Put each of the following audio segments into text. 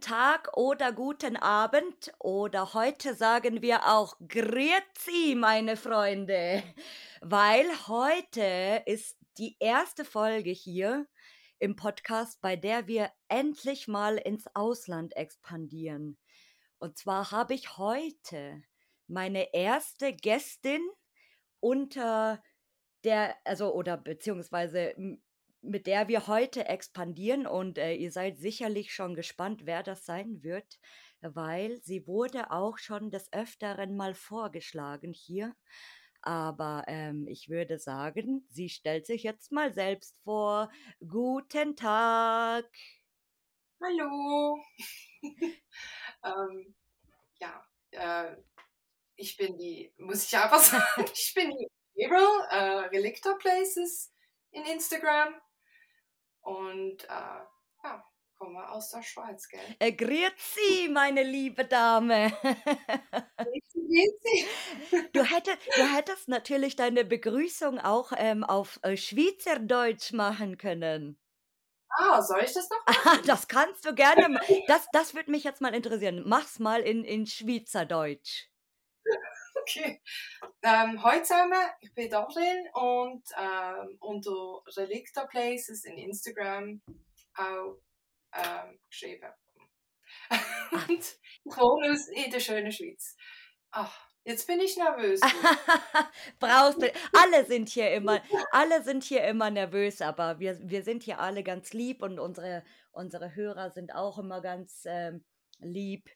Tag oder guten Abend oder heute sagen wir auch Grüezi, meine Freunde, weil heute ist die erste Folge hier im Podcast, bei der wir endlich mal ins Ausland expandieren. Und zwar habe ich heute meine erste Gästin unter der, also oder beziehungsweise mit der wir heute expandieren und äh, ihr seid sicherlich schon gespannt, wer das sein wird, weil sie wurde auch schon des Öfteren mal vorgeschlagen hier. Aber ähm, ich würde sagen, sie stellt sich jetzt mal selbst vor. Guten Tag. Hallo. ähm, ja, äh, ich bin die, muss ich einfach sagen, ich bin die April, äh, Relictor Places in Instagram. Und äh, ja, komme aus der Schweiz, gell? Äh, grüezi, meine liebe Dame. grüezi. Du, hättest, du hättest natürlich deine Begrüßung auch ähm, auf äh, Schweizerdeutsch machen können. Ah, soll ich das noch? Machen? das kannst du gerne. Das, das würde mich jetzt mal interessieren. Mach's mal in, in Schweizerdeutsch. Okay. Ähm, heute zusammen, ich bin Darin und ähm, unter Relicta Places in Instagram auch ähm, geschrieben. und ich wohne in der schönen Schweiz. Ach, Jetzt bin ich nervös. Brauchst du. Alle sind hier immer, alle sind hier immer nervös, aber wir, wir sind hier alle ganz lieb und unsere, unsere Hörer sind auch immer ganz ähm, lieb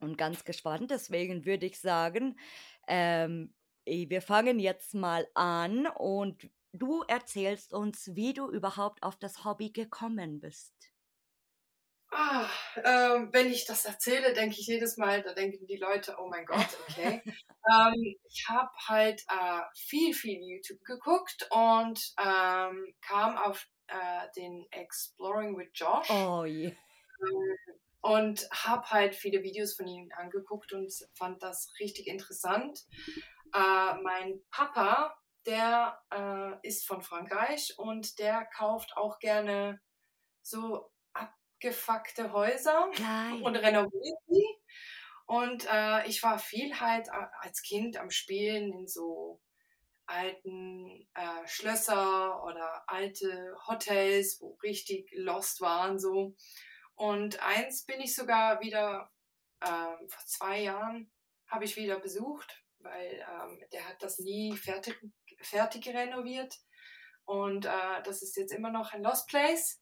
und ganz gespannt. Deswegen würde ich sagen, ähm, wir fangen jetzt mal an und du erzählst uns, wie du überhaupt auf das Hobby gekommen bist. Ah, äh, wenn ich das erzähle, denke ich jedes Mal, da denken die Leute, oh mein Gott, okay. ähm, ich habe halt äh, viel, viel YouTube geguckt und ähm, kam auf äh, den Exploring with Josh. Oh je. Und habe halt viele Videos von ihm angeguckt und fand das richtig interessant. Äh, mein Papa, der äh, ist von Frankreich und der kauft auch gerne so abgefuckte Häuser Geil. und renoviert sie. Und äh, ich war viel halt als Kind am Spielen in so alten äh, Schlösser oder alte Hotels, wo richtig lost waren so. Und eins bin ich sogar wieder, ähm, vor zwei Jahren habe ich wieder besucht, weil ähm, der hat das nie fertig, fertig renoviert. Und äh, das ist jetzt immer noch ein Lost Place.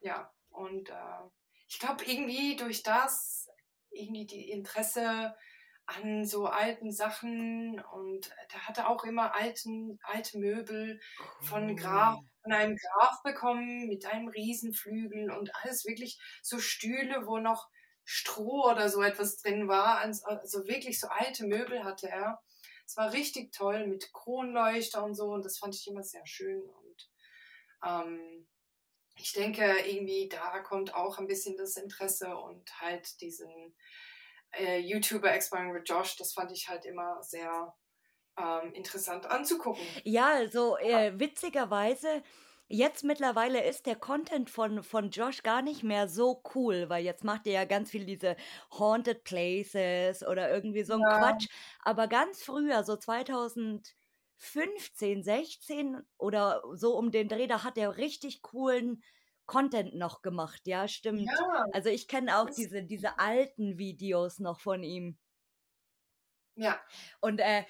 Ja, und äh, ich glaube irgendwie durch das, irgendwie die Interesse an so alten Sachen und der hatte auch immer alten, alte Möbel von Graf von einem Graf bekommen mit einem Riesenflügel und alles wirklich so Stühle, wo noch Stroh oder so etwas drin war. Also wirklich so alte Möbel hatte er. Es war richtig toll mit Kronleuchter und so und das fand ich immer sehr schön. Und ähm, ich denke, irgendwie da kommt auch ein bisschen das Interesse und halt diesen äh, YouTuber Exploring with Josh, das fand ich halt immer sehr ähm, interessant anzugucken. Ja, also äh, witzigerweise, jetzt mittlerweile ist der Content von, von Josh gar nicht mehr so cool, weil jetzt macht er ja ganz viel diese Haunted Places oder irgendwie so ein ja. Quatsch. Aber ganz früher, so 2015, 16 oder so um den Dreh, da hat er richtig coolen Content noch gemacht, ja, stimmt. Ja, also ich kenne auch diese, diese alten Videos noch von ihm. Ja. Und äh,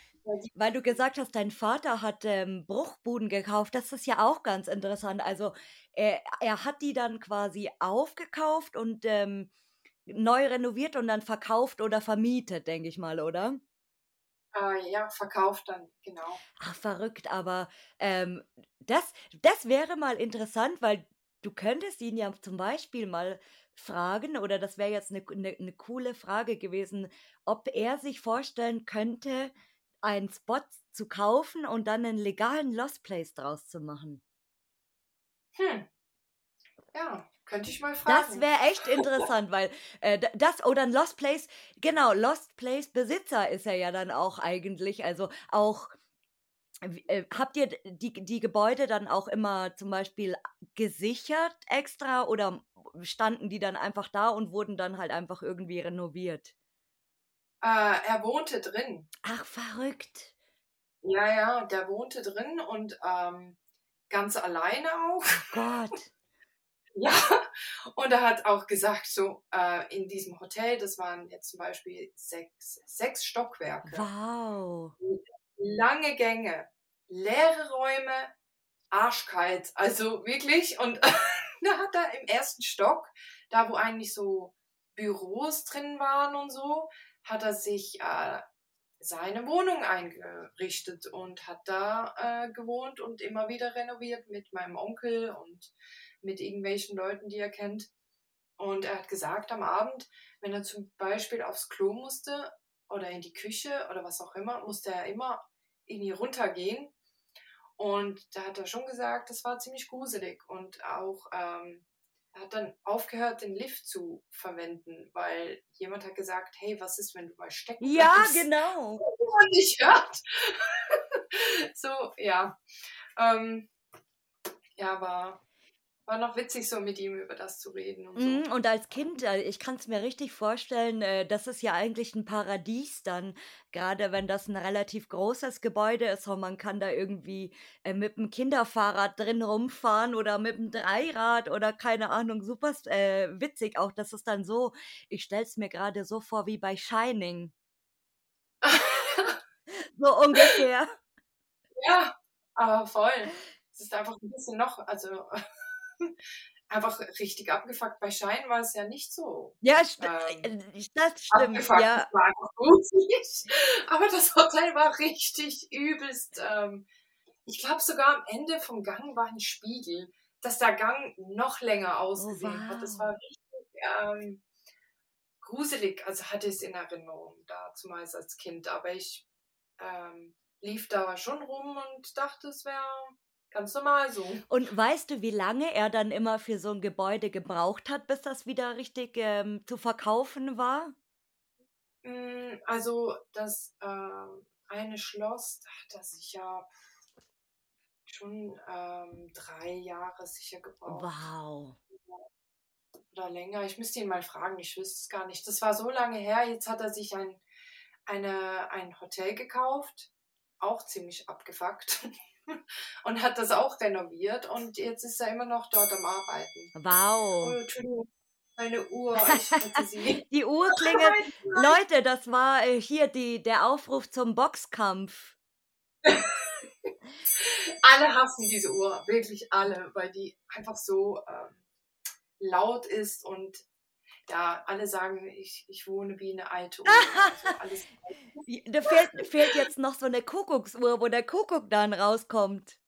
weil du gesagt hast, dein Vater hat ähm, Bruchbuden gekauft, das ist ja auch ganz interessant. Also er, er hat die dann quasi aufgekauft und ähm, neu renoviert und dann verkauft oder vermietet, denke ich mal, oder? Äh, ja, verkauft dann, genau. Ach, verrückt, aber ähm, das, das wäre mal interessant, weil du könntest ihn ja zum Beispiel mal fragen, oder das wäre jetzt eine, eine, eine coole Frage gewesen, ob er sich vorstellen könnte, einen Spot zu kaufen und dann einen legalen Lost Place draus zu machen. Hm. Ja, könnte ich mal fragen. Das wäre echt interessant, weil äh, das oder ein Lost Place, genau, Lost Place Besitzer ist er ja dann auch eigentlich, also auch habt ihr die, die Gebäude dann auch immer zum Beispiel gesichert extra oder standen die dann einfach da und wurden dann halt einfach irgendwie renoviert? Äh, er wohnte drin. Ach, verrückt. Ja, ja, der wohnte drin und ähm, ganz alleine auch. Oh Gott. ja, und er hat auch gesagt, so äh, in diesem Hotel, das waren jetzt zum Beispiel sechs, sechs Stockwerke. Wow. Lange Gänge, leere Räume, arschkalt. Also wirklich. Und da hat er im ersten Stock, da wo eigentlich so Büros drin waren und so, hat er sich äh, seine Wohnung eingerichtet und hat da äh, gewohnt und immer wieder renoviert mit meinem Onkel und mit irgendwelchen Leuten, die er kennt. Und er hat gesagt am Abend, wenn er zum Beispiel aufs Klo musste oder in die Küche oder was auch immer, musste er immer irgendwie runtergehen. Und da hat er schon gesagt, das war ziemlich gruselig. Und auch ähm, er hat dann aufgehört, den Lift zu verwenden, weil jemand hat gesagt, hey, was ist, wenn du mal stecken Ja, bleibst? genau. Und nicht hört. so, ja. Ähm, ja, war war noch witzig, so mit ihm über das zu reden. Und, so. Mhm, und als Kind, äh, ich kann es mir richtig vorstellen, äh, das ist ja eigentlich ein Paradies dann, gerade wenn das ein relativ großes Gebäude ist und man kann da irgendwie äh, mit dem Kinderfahrrad drin rumfahren oder mit dem Dreirad oder keine Ahnung, super äh, witzig auch. Das ist dann so, ich stelle es mir gerade so vor wie bei Shining. so ungefähr. Ja, aber voll. Es ist einfach ein bisschen noch, also einfach richtig abgefuckt. Bei Schein war es ja nicht so. Ja, ähm, äh, das stimmt. Abgefuckt. Ja. war einfach gut. Aber das Hotel war richtig übelst. Ähm, ich glaube sogar am Ende vom Gang war ein Spiegel, dass der Gang noch länger oh, ausgesehen oh, wow. hat. Das war richtig ähm, gruselig. Also hatte ich es in Erinnerung da, zumal als Kind. Aber ich ähm, lief da schon rum und dachte, es wäre Ganz normal so. Und weißt du, wie lange er dann immer für so ein Gebäude gebraucht hat, bis das wieder richtig ähm, zu verkaufen war? Hm, also das äh, eine Schloss hat er sicher schon ähm, drei Jahre sicher gebraucht. Wow. Oder länger. Ich müsste ihn mal fragen, ich wüsste es gar nicht. Das war so lange her. Jetzt hat er sich ein, eine, ein Hotel gekauft. Auch ziemlich abgefuckt. und hat das auch renoviert und jetzt ist er immer noch dort am Arbeiten. Wow. Oh, Entschuldigung. Meine Uhr, die Uhr klingelt. Leute, das war äh, hier die, der Aufruf zum Boxkampf. alle hassen diese Uhr, wirklich alle, weil die einfach so ähm, laut ist und ja, alle sagen, ich, ich wohne wie eine alte Uhr. also da fehlt, fehlt jetzt noch so eine Kuckucksuhr, wo der Kuckuck dann rauskommt.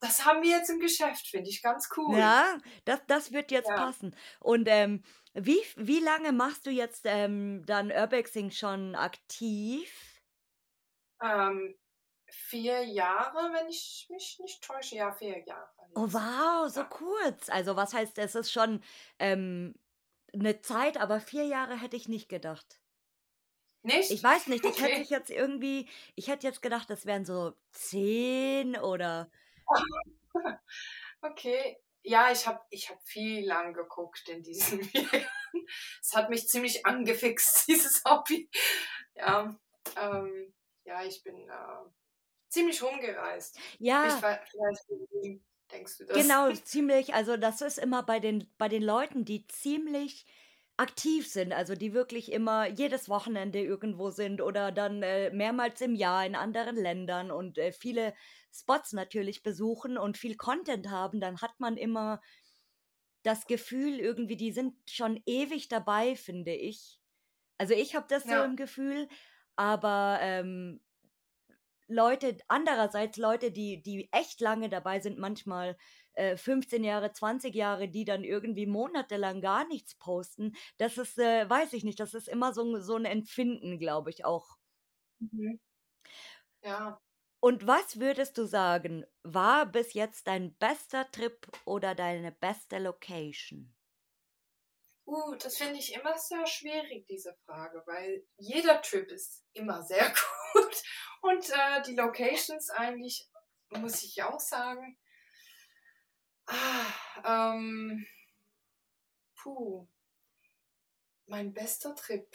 Das haben wir jetzt im Geschäft, finde ich ganz cool. Ja, das, das wird jetzt ja. passen. Und ähm, wie, wie lange machst du jetzt ähm, dann Urbexing schon aktiv? Ähm, vier Jahre, wenn ich mich nicht täusche. Ja, vier Jahre. Oh, wow, so ja. kurz. Also, was heißt, es ist schon ähm, eine Zeit, aber vier Jahre hätte ich nicht gedacht. Nicht? Ich weiß nicht, ich hätte jetzt irgendwie, ich hätte jetzt gedacht, das wären so zehn oder. Okay, ja, ich habe ich hab viel lang geguckt in diesen Jahren. Es hat mich ziemlich angefixt, dieses Hobby. Ja, ähm, ja ich bin äh, ziemlich rumgereist. Ja. Ich war denkst du das? Genau, ziemlich, also das ist immer bei den, bei den Leuten, die ziemlich aktiv sind, also die wirklich immer jedes Wochenende irgendwo sind oder dann äh, mehrmals im Jahr in anderen Ländern und äh, viele Spots natürlich besuchen und viel Content haben, dann hat man immer das Gefühl irgendwie, die sind schon ewig dabei, finde ich. Also ich habe das ja. so im Gefühl, aber ähm, Leute, andererseits Leute, die, die echt lange dabei sind, manchmal äh, 15 Jahre, 20 Jahre, die dann irgendwie monatelang gar nichts posten, das ist, äh, weiß ich nicht, das ist immer so, so ein Empfinden, glaube ich auch. Mhm. Ja. Und was würdest du sagen, war bis jetzt dein bester Trip oder deine beste Location? Uh, das finde ich immer sehr schwierig, diese Frage, weil jeder Trip ist immer sehr gut. Und äh, die Locations eigentlich, muss ich auch sagen, ah, ähm, puh, mein bester Trip.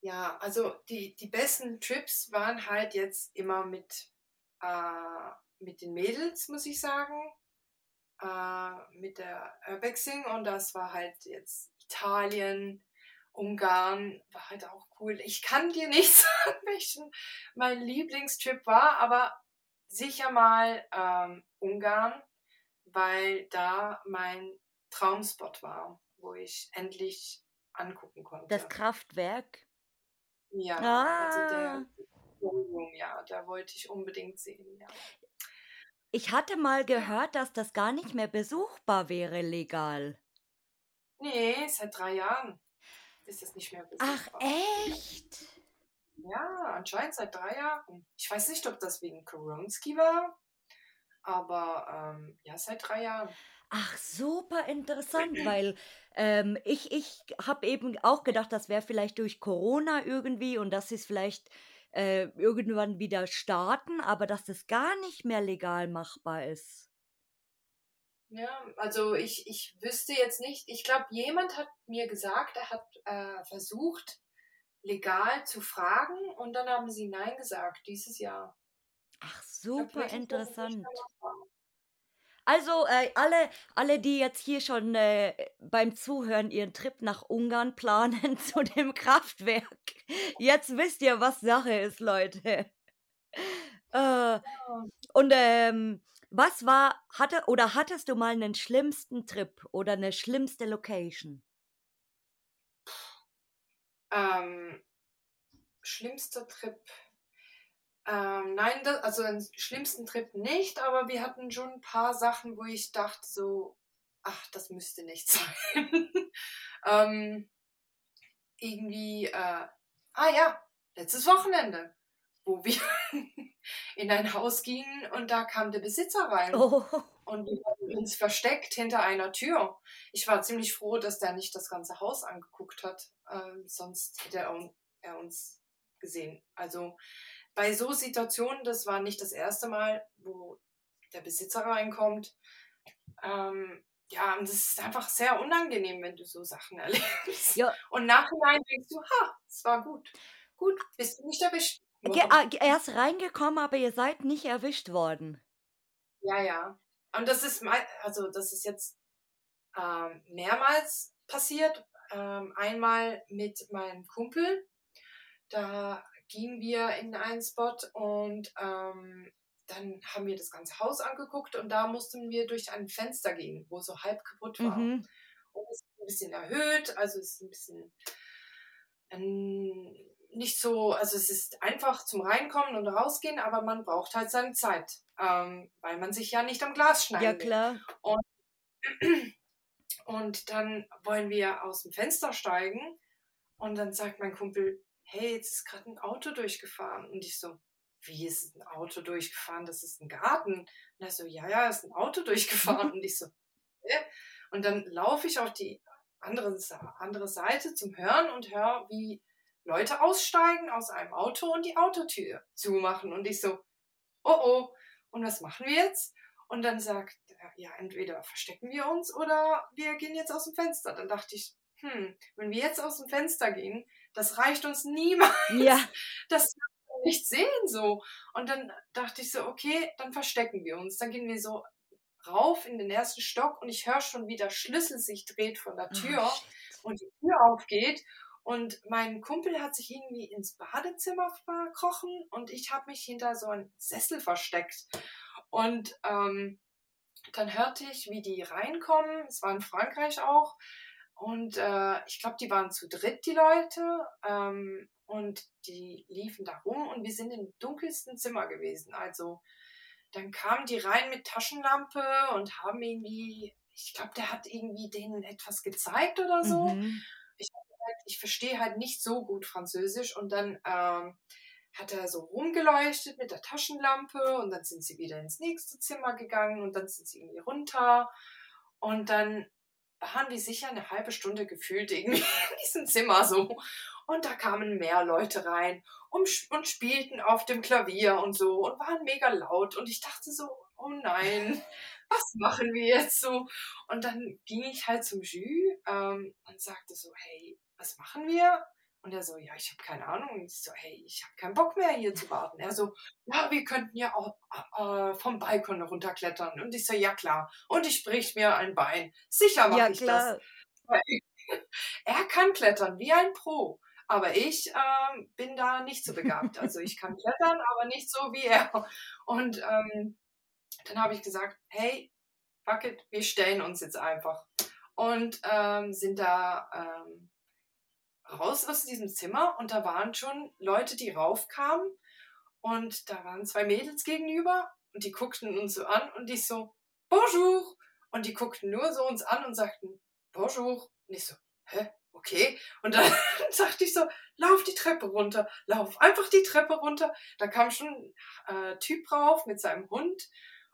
Ja, also die, die besten Trips waren halt jetzt immer mit, äh, mit den Mädels, muss ich sagen. Äh, mit der Urbexing und das war halt jetzt Italien, Ungarn, war halt auch cool. Ich kann dir nicht sagen, welchen mein Lieblingstrip war, aber sicher mal ähm, Ungarn, weil da mein Traumspot war, wo ich endlich angucken konnte. Das Kraftwerk? Ja, ah. also der ja, da wollte ich unbedingt sehen, ja. Ich hatte mal gehört, dass das gar nicht mehr besuchbar wäre legal. Nee, seit drei Jahren ist das nicht mehr besuchbar. Ach, echt? Ja, anscheinend seit drei Jahren. Ich weiß nicht, ob das wegen Koronski war, aber ähm, ja, seit drei Jahren. Ach, super interessant, weil ähm, ich, ich habe eben auch gedacht, das wäre vielleicht durch Corona irgendwie und dass es vielleicht äh, irgendwann wieder starten, aber dass das gar nicht mehr legal machbar ist. Ja, also ich, ich wüsste jetzt nicht, ich glaube, jemand hat mir gesagt, er hat äh, versucht, legal zu fragen und dann haben sie Nein gesagt dieses Jahr. Ach, super interessant. Also äh, alle, alle, die jetzt hier schon äh, beim Zuhören ihren Trip nach Ungarn planen zu dem Kraftwerk, jetzt wisst ihr, was Sache ist, Leute. Äh, und ähm, was war, hatte oder hattest du mal einen schlimmsten Trip oder eine schlimmste Location? Ähm, schlimmster Trip. Ähm, nein, das, also den schlimmsten Trip nicht, aber wir hatten schon ein paar Sachen, wo ich dachte so, ach, das müsste nicht sein. ähm, irgendwie, äh, ah ja, letztes Wochenende, wo wir in ein Haus gingen und da kam der Besitzer rein. Oh. Und wir haben uns versteckt hinter einer Tür. Ich war ziemlich froh, dass der nicht das ganze Haus angeguckt hat. Ähm, sonst hätte er, er uns gesehen. Also bei so Situationen, das war nicht das erste Mal, wo der Besitzer reinkommt. Ähm, ja, und das ist einfach sehr unangenehm, wenn du so Sachen erlebst. Ja. Und nachhinein denkst du, ha, es war gut. Gut, bist du nicht erwischt. Ah, er ist reingekommen, aber ihr seid nicht erwischt worden. Ja, ja. Und das ist also das ist jetzt ähm, mehrmals passiert. Ähm, einmal mit meinem Kumpel. Da gingen wir in einen Spot und ähm, dann haben wir das ganze Haus angeguckt und da mussten wir durch ein Fenster gehen, wo so halb kaputt war. Mhm. Und es ist ein bisschen erhöht, also es ist ein bisschen ähm, nicht so, also es ist einfach zum Reinkommen und rausgehen, aber man braucht halt seine Zeit, ähm, weil man sich ja nicht am Glas schneidet. Ja, klar. Und, und dann wollen wir aus dem Fenster steigen und dann sagt mein Kumpel, hey, jetzt ist gerade ein Auto durchgefahren. Und ich so, wie ist ein Auto durchgefahren? Das ist ein Garten. Und er so, ja, ja, ist ein Auto durchgefahren. Und ich so, Hä? Und dann laufe ich auf die andere, andere Seite zum Hören und höre, wie Leute aussteigen aus einem Auto und die Autotür zumachen. Und ich so, oh oh, und was machen wir jetzt? Und dann sagt er, ja, entweder verstecken wir uns oder wir gehen jetzt aus dem Fenster. Dann dachte ich, hm, wenn wir jetzt aus dem Fenster gehen, das reicht uns niemals. Ja. Das wir nicht sehen so. Und dann dachte ich so, okay, dann verstecken wir uns. Dann gehen wir so rauf in den ersten Stock und ich höre schon, wie der Schlüssel sich dreht von der Tür oh, und die Tür aufgeht. Und mein Kumpel hat sich irgendwie ins Badezimmer verkrochen und ich habe mich hinter so einem Sessel versteckt. Und ähm, dann hörte ich, wie die reinkommen. Es war in Frankreich auch. Und äh, ich glaube, die waren zu dritt, die Leute. Ähm, und die liefen da rum und wir sind im dunkelsten Zimmer gewesen. Also dann kamen die rein mit Taschenlampe und haben irgendwie, ich glaube, der hat irgendwie denen etwas gezeigt oder so. Mhm. Ich, halt, ich verstehe halt nicht so gut Französisch und dann ähm, hat er so rumgeleuchtet mit der Taschenlampe und dann sind sie wieder ins nächste Zimmer gegangen und dann sind sie irgendwie runter und dann waren wir sicher eine halbe Stunde gefühlt irgendwie in diesem Zimmer so. Und da kamen mehr Leute rein und, und spielten auf dem Klavier und so und waren mega laut. Und ich dachte so, oh nein, was machen wir jetzt so? Und dann ging ich halt zum Jus ähm, und sagte so, hey, was machen wir? Und er so, ja, ich habe keine Ahnung. Und ich so, hey, ich habe keinen Bock mehr hier zu warten. Er so, ja, wir könnten ja auch äh, vom Balkon runterklettern. Und ich so, ja klar. Und ich brich mir ein Bein. Sicher mache ja, ich klar. das. er kann klettern wie ein Pro. Aber ich ähm, bin da nicht so begabt. Also ich kann klettern, aber nicht so wie er. Und ähm, dann habe ich gesagt, hey, fuck it, wir stellen uns jetzt einfach. Und ähm, sind da ähm, raus aus diesem Zimmer und da waren schon Leute, die raufkamen und da waren zwei Mädels gegenüber und die guckten uns so an und ich so, Bonjour! Und die guckten nur so uns an und sagten, Bonjour! Und ich so, hä? Okay. Und dann sagte ich so, lauf die Treppe runter, lauf einfach die Treppe runter. Da kam schon ein äh, Typ rauf mit seinem Hund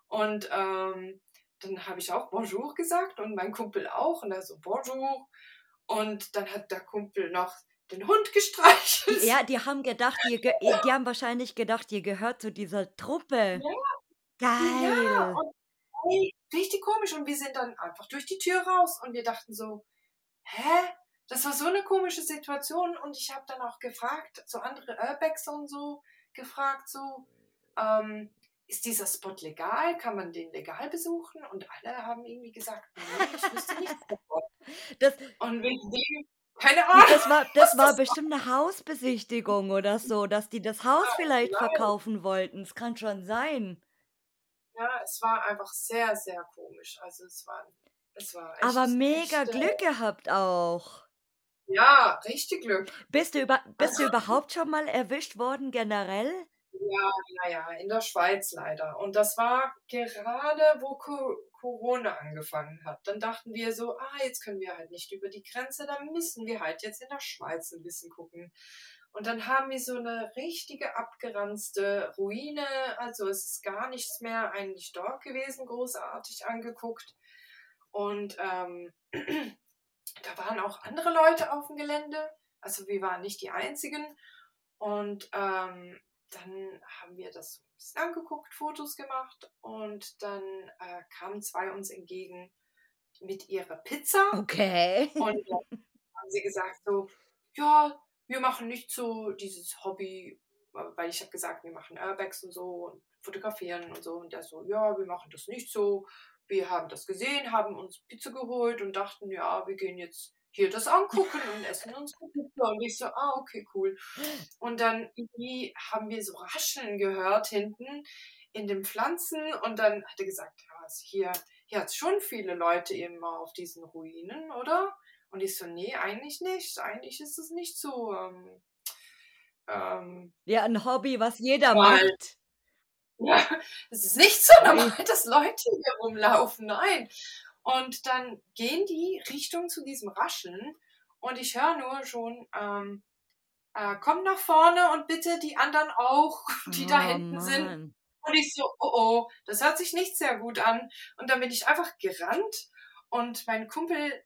und ähm, dann habe ich auch Bonjour gesagt und mein Kumpel auch und er so Bonjour. Und dann hat der Kumpel noch den Hund gestreichelt. Ja, die haben gedacht, ihr ge die haben wahrscheinlich gedacht, ihr gehört zu dieser Truppe. Ja. Geil. Ja, und, hey, richtig komisch. Und wir sind dann einfach durch die Tür raus und wir dachten so, hä? Das war so eine komische Situation und ich habe dann auch gefragt, so andere Urbex und so, gefragt so, ähm, ist dieser Spot legal? Kann man den legal besuchen? Und alle haben irgendwie gesagt, nee, ich wüsste nicht davon. Das, und wegen dem, keine Ahnung. Das war, das war das bestimmt war. eine Hausbesichtigung oder so, dass die das Haus ja, vielleicht nein. verkaufen wollten. Es kann schon sein. Ja, es war einfach sehr, sehr komisch. Also es war, es war echt, Aber mega echt, Glück gehabt auch. Ja, richtig Glück. Bist du, über, bist du überhaupt schon mal erwischt worden generell? Ja, ja, in der Schweiz leider. Und das war gerade, wo Corona angefangen hat. Dann dachten wir so, ah, jetzt können wir halt nicht über die Grenze, dann müssen wir halt jetzt in der Schweiz ein bisschen gucken. Und dann haben wir so eine richtige abgeranzte Ruine, also es ist gar nichts mehr eigentlich dort gewesen, großartig angeguckt. Und ähm, da waren auch andere Leute auf dem Gelände, also wir waren nicht die einzigen. Und ähm, dann haben wir das ein bisschen angeguckt, Fotos gemacht und dann äh, kamen zwei uns entgegen mit ihrer Pizza. Okay. Und dann haben sie gesagt so, ja, wir machen nicht so dieses Hobby, weil ich habe gesagt, wir machen Airbags und so und fotografieren und so. Und der so, ja, wir machen das nicht so. Wir haben das gesehen, haben uns Pizza geholt und dachten, ja, wir gehen jetzt hier das angucken und essen uns Pizza. Und ich so, ah, okay, cool. Und dann irgendwie haben wir so Rascheln gehört hinten in den Pflanzen und dann hat er gesagt, ja, also hier, hier hat es schon viele Leute eben auf diesen Ruinen, oder? Und ich so, nee, eigentlich nicht. Eigentlich ist es nicht so. Ähm, ähm, ja, ein Hobby, was jeder mal. macht. Ja, es ist nicht so normal, dass Leute hier rumlaufen. Nein. Und dann gehen die Richtung zu diesem Rascheln und ich höre nur schon, ähm, äh, komm nach vorne und bitte die anderen auch, die oh, da hinten Mann. sind. Und ich so, oh oh, das hört sich nicht sehr gut an. Und dann bin ich einfach gerannt und mein Kumpel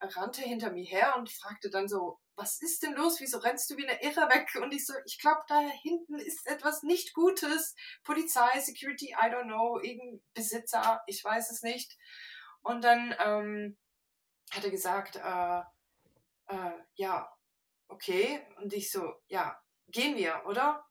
rannte hinter mir her und fragte dann so, was ist denn los? Wieso rennst du wie eine Irre weg? Und ich so, ich glaube, da hinten ist etwas nicht Gutes. Polizei, Security, I don't know, irgendein Besitzer, ich weiß es nicht. Und dann ähm, hat er gesagt, äh, äh, ja, okay. Und ich so, ja, gehen wir, oder?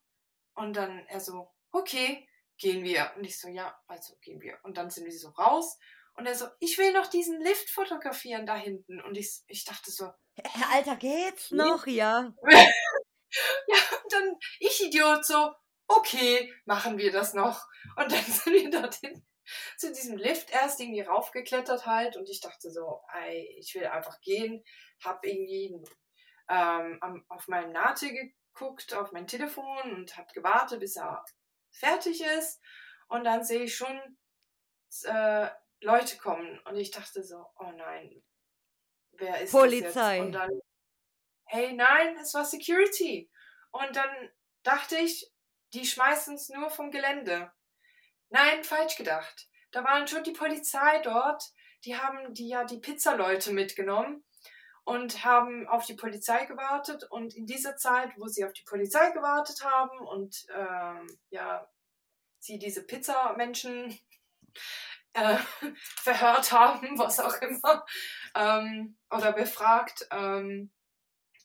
Und dann er so, okay, gehen wir. Und ich so, ja, also gehen wir. Und dann sind wir so raus. Und er so, ich will noch diesen Lift fotografieren da hinten. Und ich, ich dachte so, Herr Alter, geht's noch, ja? ja, und dann ich Idiot so, okay, machen wir das noch. Und dann sind wir dorthin zu diesem Lift erst irgendwie raufgeklettert halt und ich dachte so, ey, ich will einfach gehen, hab irgendwie ähm, auf meinem Nate geguckt, auf mein Telefon und hab gewartet, bis er fertig ist und dann sehe ich schon äh, Leute kommen und ich dachte so, oh nein, wer ist Polizei. Und dann, hey, nein, es war Security. Und dann dachte ich, die schmeißen es nur vom Gelände. Nein, falsch gedacht. Da waren schon die Polizei dort. Die haben die ja die Pizzaleute mitgenommen und haben auf die Polizei gewartet. Und in dieser Zeit, wo sie auf die Polizei gewartet haben und ähm, ja, sie diese Pizzamenschen äh, verhört haben, was auch immer, ähm, oder befragt, ähm,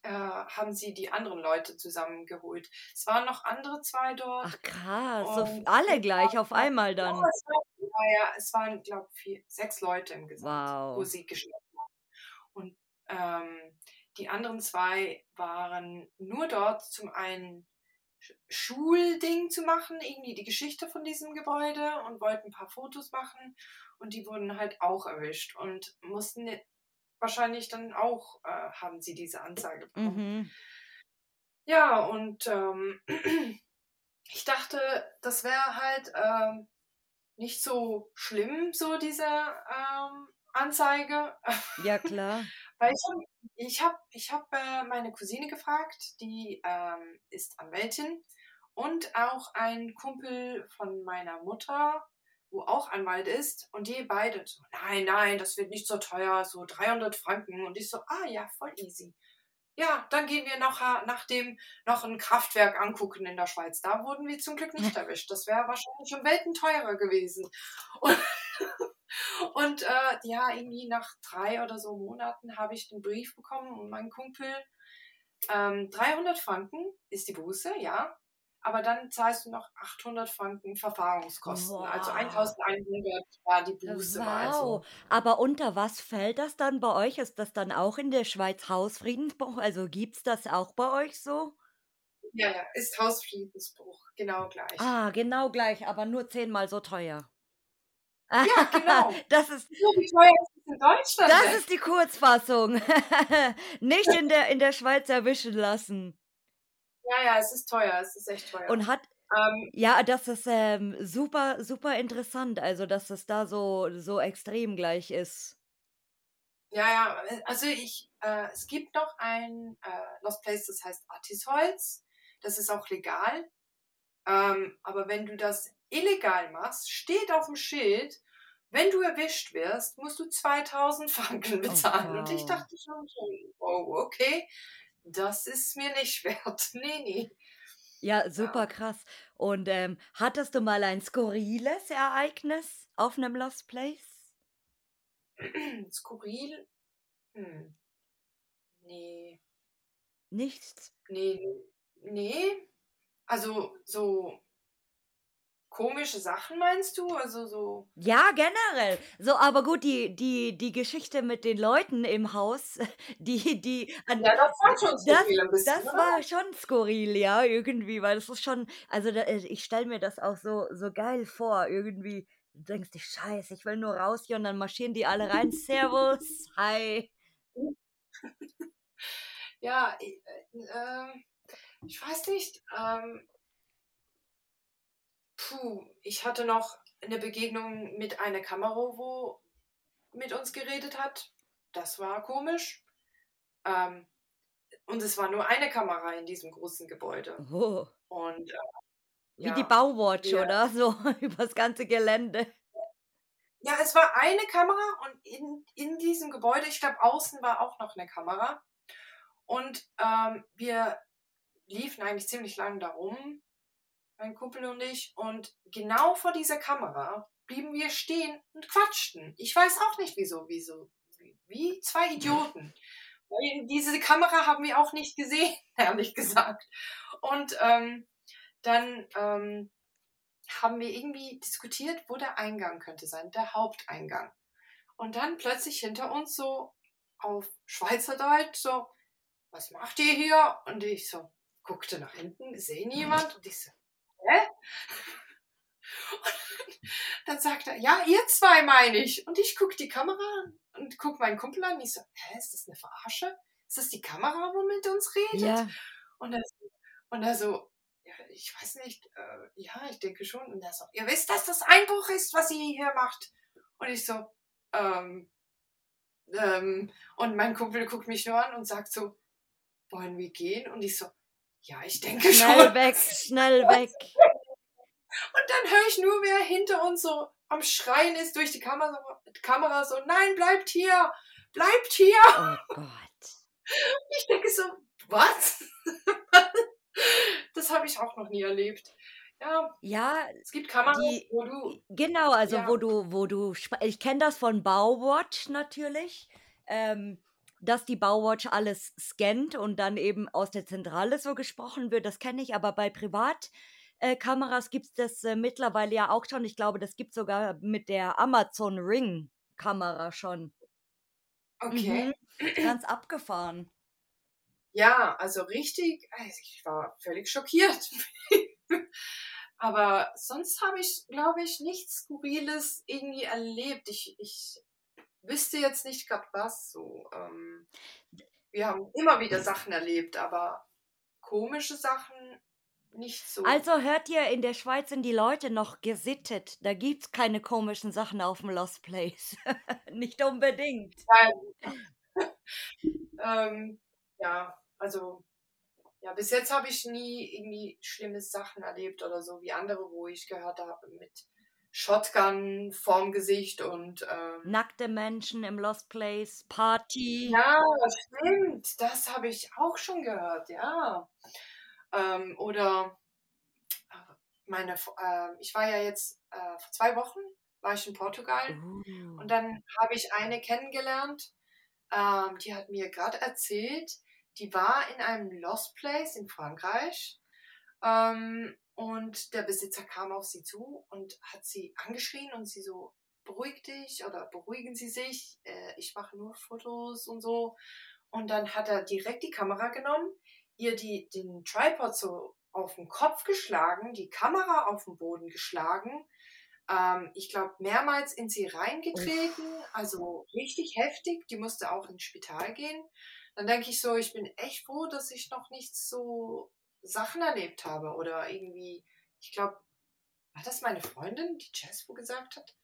äh, haben sie die anderen Leute zusammengeholt. Es waren noch andere zwei dort. Ach krass, so alle gleich auf einmal dann. Ja, es, war, ja, es waren, glaube ich, sechs Leute im Gesamt, wow. wo sie geschnappt haben. Und ähm, die anderen zwei waren nur dort zum einen Schulding zu machen, irgendwie die Geschichte von diesem Gebäude und wollten ein paar Fotos machen und die wurden halt auch erwischt und mussten wahrscheinlich dann auch, äh, haben sie diese Anzeige bekommen. Mhm. Ja, und ähm, ich dachte, das wäre halt ähm, nicht so schlimm, so diese ähm, Anzeige. Ja, klar. Weil ich, ich habe ich hab, äh, meine Cousine gefragt, die ähm, ist Anwältin und auch ein Kumpel von meiner Mutter, wo auch Anwalt ist und die beide so, nein, nein, das wird nicht so teuer, so 300 Franken und ich so, ah ja, voll easy. Ja, dann gehen wir noch nach dem noch ein Kraftwerk angucken in der Schweiz. Da wurden wir zum Glück nicht erwischt. Das wäre wahrscheinlich schon Welten teurer gewesen. Und, und äh, ja, irgendwie nach drei oder so Monaten habe ich den Brief bekommen und mein Kumpel, ähm, 300 Franken ist die Buße, ja aber dann zahlst du noch 800 Franken Verfahrungskosten. Wow. Also 1100 war die Buße. Wow. Aber unter was fällt das dann bei euch? Ist das dann auch in der Schweiz Hausfriedensbruch? Also gibt es das auch bei euch so? Ja, ja, ist Hausfriedensbruch, genau gleich. Ah, genau gleich, aber nur zehnmal so teuer. Ja, genau. Das ist, so wie teuer ist es in Deutschland. Das ist die Kurzfassung. Nicht in der, in der Schweiz erwischen lassen. Ja, ja, es ist teuer, es ist echt teuer. Und hat, ähm, ja, das ist ähm, super, super interessant, also dass es da so, so extrem gleich ist. Ja, ja, also ich, äh, es gibt noch ein äh, Lost Place, das heißt Artisholz. Das ist auch legal. Ähm, aber wenn du das illegal machst, steht auf dem Schild, wenn du erwischt wirst, musst du 2000 Franken oh, bezahlen. Oh, wow. Und ich dachte schon, oh, okay das ist mir nicht wert. Nee, nee. Ja, super ja. krass. Und ähm, hattest du mal ein skurriles Ereignis auf einem Lost Place? Skurril? Hm. Nee. Nichts? Nee, nee. Also so komische Sachen meinst du? Also so. Ja, generell. So, aber gut, die, die, die Geschichte mit den Leuten im Haus, die, die. An, ja, das war schon skurril das, bisschen, Das oder? war schon skurril, ja, irgendwie, weil das ist schon, also da, äh, ich stelle mir das auch so, so geil vor, irgendwie. Du denkst dich, scheiße, ich will nur raus hier und dann marschieren die alle rein. Servus, hi. Ja, ich, äh, ähm, ich weiß nicht. Ähm, Puh, ich hatte noch eine Begegnung mit einer Kamera, wo mit uns geredet hat. Das war komisch. Ähm, und es war nur eine Kamera in diesem großen Gebäude. Oh. Und, äh, Wie ja, die Bauwatch, wir, oder? So übers ganze Gelände. Ja, es war eine Kamera und in, in diesem Gebäude, ich glaube, außen war auch noch eine Kamera. Und ähm, wir liefen eigentlich ziemlich lang darum mein Kumpel und ich. Und genau vor dieser Kamera blieben wir stehen und quatschten. Ich weiß auch nicht wieso, wieso. Wie zwei Idioten. Weil diese Kamera haben wir auch nicht gesehen, ehrlich gesagt. Und ähm, dann ähm, haben wir irgendwie diskutiert, wo der Eingang könnte sein, der Haupteingang. Und dann plötzlich hinter uns so auf Schweizerdeutsch so, was macht ihr hier? Und ich so guckte nach hinten, sehe niemand und ich so, hä? dann sagt er, ja, ihr zwei meine ich. Und ich gucke die Kamera an und gucke meinen Kumpel an. Und ich so, hä, ist das eine Verarsche? Ist das die Kamera, wo mit uns redet? Ja. Und er so, und er so ja, ich weiß nicht, äh, ja, ich denke schon. Und er so, ihr wisst, dass das Einbruch ist, was ihr hier macht. Und ich so, ähm, ähm, und mein Kumpel guckt mich nur an und sagt so, wollen wir gehen? Und ich so, ja, ich denke schnell schon. Schnell weg, schnell weg. Und dann höre ich nur, wer hinter uns so am Schreien ist durch die Kamera, Kamera so, nein, bleibt hier, bleibt hier. Oh Gott. Ich denke so, was? das habe ich auch noch nie erlebt. ja, Ja, es gibt Kameras, die wo du, genau, also ja, wo du wo du ich kenne das von Bauwatch natürlich, ähm, dass die Bauwatch alles scannt und dann eben aus der Zentrale so gesprochen wird, das kenne ich, aber bei Privat äh, Kameras gibt's das, äh, mittlerweile ja auch schon. Ich glaube, das gibt's sogar mit der Amazon Ring Kamera schon. okay. Mhm, ganz abgefahren. Ja, also richtig, also ich war völlig schockiert. Aber sonst habe ich, glaube ich, nichts Skurriles irgendwie erlebt. Ich, ich wüsste jetzt nicht gerade was so. Ähm, wir haben immer wieder Sachen erlebt, aber komische Sachen nicht so. Also hört ihr, in der Schweiz sind die Leute noch gesittet. Da gibt's keine komischen Sachen auf dem Lost Place. Nicht unbedingt. ähm, ja, also ja, bis jetzt habe ich nie irgendwie schlimme Sachen erlebt oder so wie andere, wo ich gehört habe mit Shotgun vorm Gesicht und ähm, Nackte Menschen im Lost Place, Party. ja, stimmt, das habe ich auch schon gehört, ja. Ähm, oder äh, meine, äh, ich war ja jetzt äh, vor zwei Wochen war ich in Portugal Uh. und dann habe ich eine kennengelernt, ähm, die hat mir gerade erzählt, die war in einem Lost Place in Frankreich ähm, und der Besitzer kam auf sie zu und hat sie angeschrien und sie so, beruhig dich oder beruhigen Sie sich, äh, ich mache nur Fotos und so. Und dann hat er direkt die Kamera genommen, ihr die, den Tripod so auf den Kopf geschlagen, die Kamera auf den Boden geschlagen. Ähm, ich glaube, mehrmals in sie reingetreten, also richtig heftig. Die musste auch ins Spital gehen. Dann denke ich so, ich bin echt froh, dass ich noch nicht so Sachen erlebt habe oder irgendwie, ich glaube, war das meine Freundin, die Jaspo gesagt hat?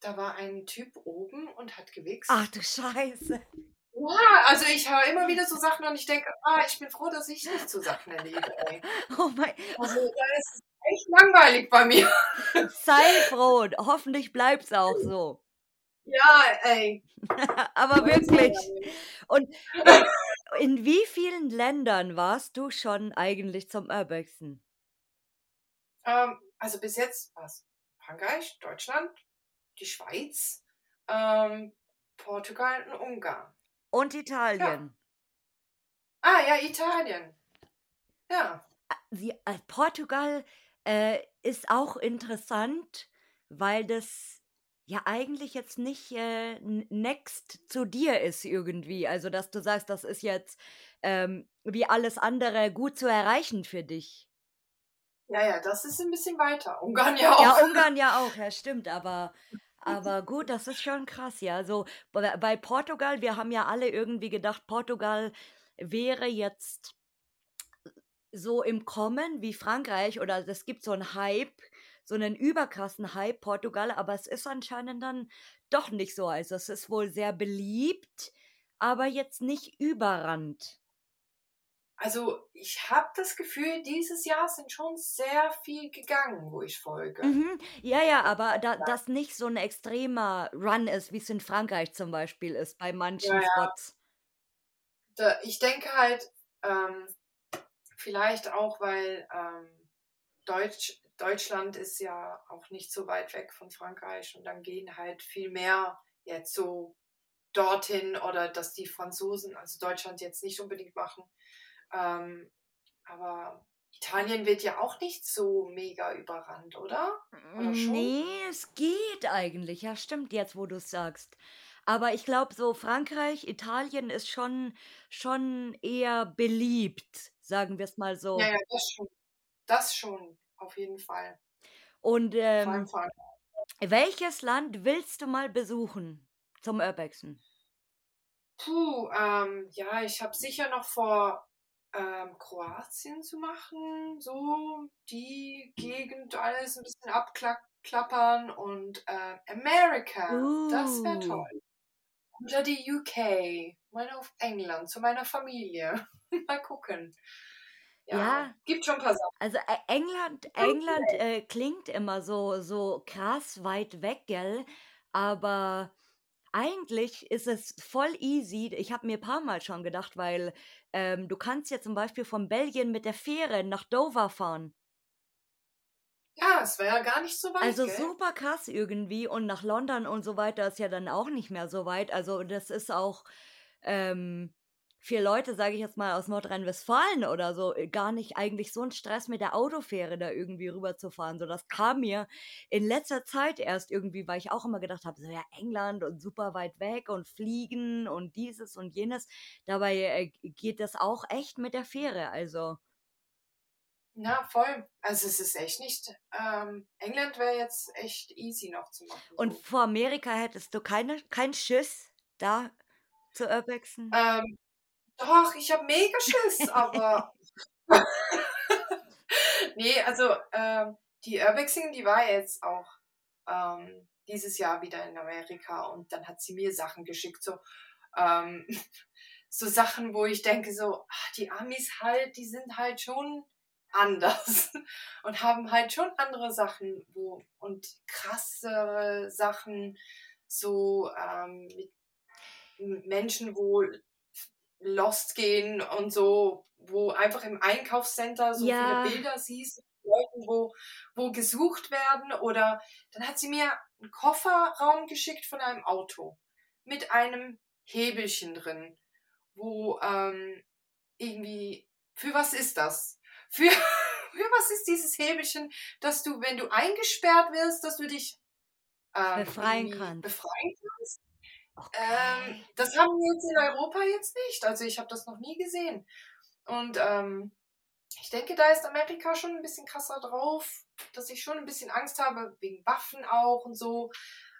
Da war ein Typ oben und hat gewichst. Ach du Scheiße. Ja, also ich höre immer wieder so Sachen und ich denke, ah, ich bin froh, dass ich nicht so Sachen erlebe. Ey. Oh mein, Also da ist es echt langweilig bei mir. sei froh. Hoffentlich bleibt's auch so. Ja, ey. Aber wirklich. Und in, wie vielen Ländern warst du schon eigentlich zum Urbexen? Ähm, also bis jetzt war es Frankreich, Deutschland, die Schweiz, ähm, Portugal und Ungarn. Und Italien. Ah ja, Italien. Ja. Sie, äh, Portugal äh, ist auch interessant, weil das ja eigentlich jetzt nicht äh, next zu dir ist irgendwie. Also, dass du sagst, das ist jetzt ähm, wie alles andere gut zu erreichen für dich. Ja, ja, das ist ein bisschen weiter. Ungarn ja auch. Ja, Ungarn ja auch, ja, stimmt, aber, aber gut, das ist schon krass, ja. So, bei, bei Portugal, wir haben ja alle irgendwie gedacht, Portugal wäre jetzt so im Kommen wie Frankreich oder es gibt so einen Hype, so einen überkrassen Hype, Portugal, aber es ist anscheinend dann doch nicht so. Also es ist wohl sehr beliebt, aber jetzt nicht überrannt. Also ich habe das Gefühl, dieses Jahr sind schon sehr viel gegangen, wo ich folge. Mhm. Ja, ja, aber da, das nicht so ein extremer Run ist, wie es in Frankreich zum Beispiel ist, bei manchen Ja, ja. Spots. Da, ich denke halt, ähm, vielleicht auch, weil ähm, Deutsch, Deutschland ist ja auch nicht so weit weg von Frankreich und dann gehen halt viel mehr jetzt so dorthin oder dass die Franzosen, also Deutschland jetzt nicht unbedingt machen. Ähm, aber Italien wird ja auch nicht so mega überrannt, oder? Oder schon? Nee, es geht eigentlich. Ja, stimmt jetzt, wo du es sagst. Aber ich glaube, so Frankreich, Italien ist schon, schon eher beliebt, sagen wir es mal so. Ja, ja, das schon. Das schon, auf jeden Fall. Und ähm, welches Land willst du mal besuchen zum Urbexen? Puh, ähm, ja, ich habe sicher noch vor, ähm, Kroatien zu machen, so die Gegend alles ein bisschen abklappern und äh, Amerika, das wäre Uh. toll. Oder die UK, mal auf England, zu meiner Familie. mal gucken. Ja, Ja. gibt schon ein paar Sachen. Also äh, England, England äh, klingt immer so, so krass weit weg, gell? Aber eigentlich ist es voll easy. Ich habe mir ein paar Mal schon gedacht, weil ähm, du kannst ja zum Beispiel von Belgien mit der Fähre nach Dover fahren. Ja, es wäre ja gar nicht so weit. Also gell? super krass irgendwie und nach London und so weiter ist ja dann auch nicht mehr so weit. Also das ist auch ähm, für Leute, sage ich jetzt mal, aus Nordrhein-Westfalen oder so, äh, gar nicht eigentlich so ein Stress mit der Autofähre da irgendwie rüberzufahren. So, das kam mir in letzter Zeit erst irgendwie, weil ich auch immer gedacht habe, so ja, England und super weit weg und fliegen und dieses und jenes. Dabei äh, geht das auch echt mit der Fähre. Also. Ja, voll. Also es ist echt nicht. Ähm, England wäre jetzt echt easy noch zu machen. Und vor Amerika hättest du keine, keinen Schiss da zu urbexen? Ähm, doch, ich habe mega Schiss, aber. nee, also ähm, die Urbexing, die war jetzt auch ähm, dieses Jahr wieder in Amerika und dann hat sie mir Sachen geschickt, so, ähm, so Sachen, wo ich denke, so, ach, die Amis halt, die sind halt schon anders und haben halt schon andere Sachen wo und krassere Sachen so ähm, mit Menschen, wo lost gehen und so, wo einfach im Einkaufscenter so Ja. viele Bilder siehst, Leuten, wo, wo gesucht werden oder dann hat sie mir einen Kofferraum geschickt von einem Auto mit einem Hebelchen drin, wo ähm, irgendwie, für was ist das? Für, für was ist dieses Hebelchen, dass du, wenn du eingesperrt wirst, dass du dich ähm, Befreien kannst. befreien kannst? Okay. Ähm, das haben wir jetzt in Europa jetzt nicht. Also ich habe das noch nie gesehen. Und ähm, ich denke, da ist Amerika schon ein bisschen krasser drauf, dass ich schon ein bisschen Angst habe, wegen Waffen auch und so.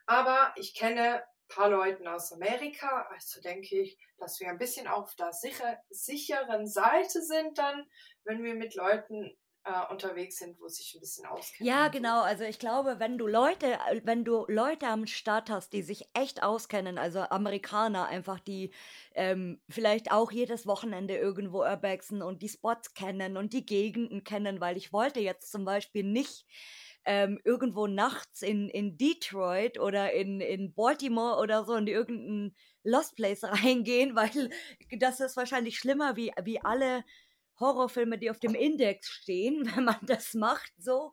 Aber ich kenne ein paar Leute aus Amerika, also denke ich, dass wir ein bisschen auf der sicher, sicheren Seite sind dann, wenn wir mit Leuten äh, unterwegs sind, wo sich ein bisschen auskennen. Ja, genau. Also ich glaube, wenn du Leute, äh, wenn du Leute am Start hast, die sich echt auskennen, also Amerikaner einfach, die ähm, vielleicht auch jedes Wochenende irgendwo urbexen und die Spots kennen und die Gegenden kennen, weil ich wollte jetzt zum Beispiel nicht ähm, irgendwo nachts in, in Detroit oder in, in Baltimore oder so in irgendein Lost Place reingehen, weil das ist wahrscheinlich schlimmer wie, wie alle Horrorfilme, die auf dem Index stehen, wenn man das macht so.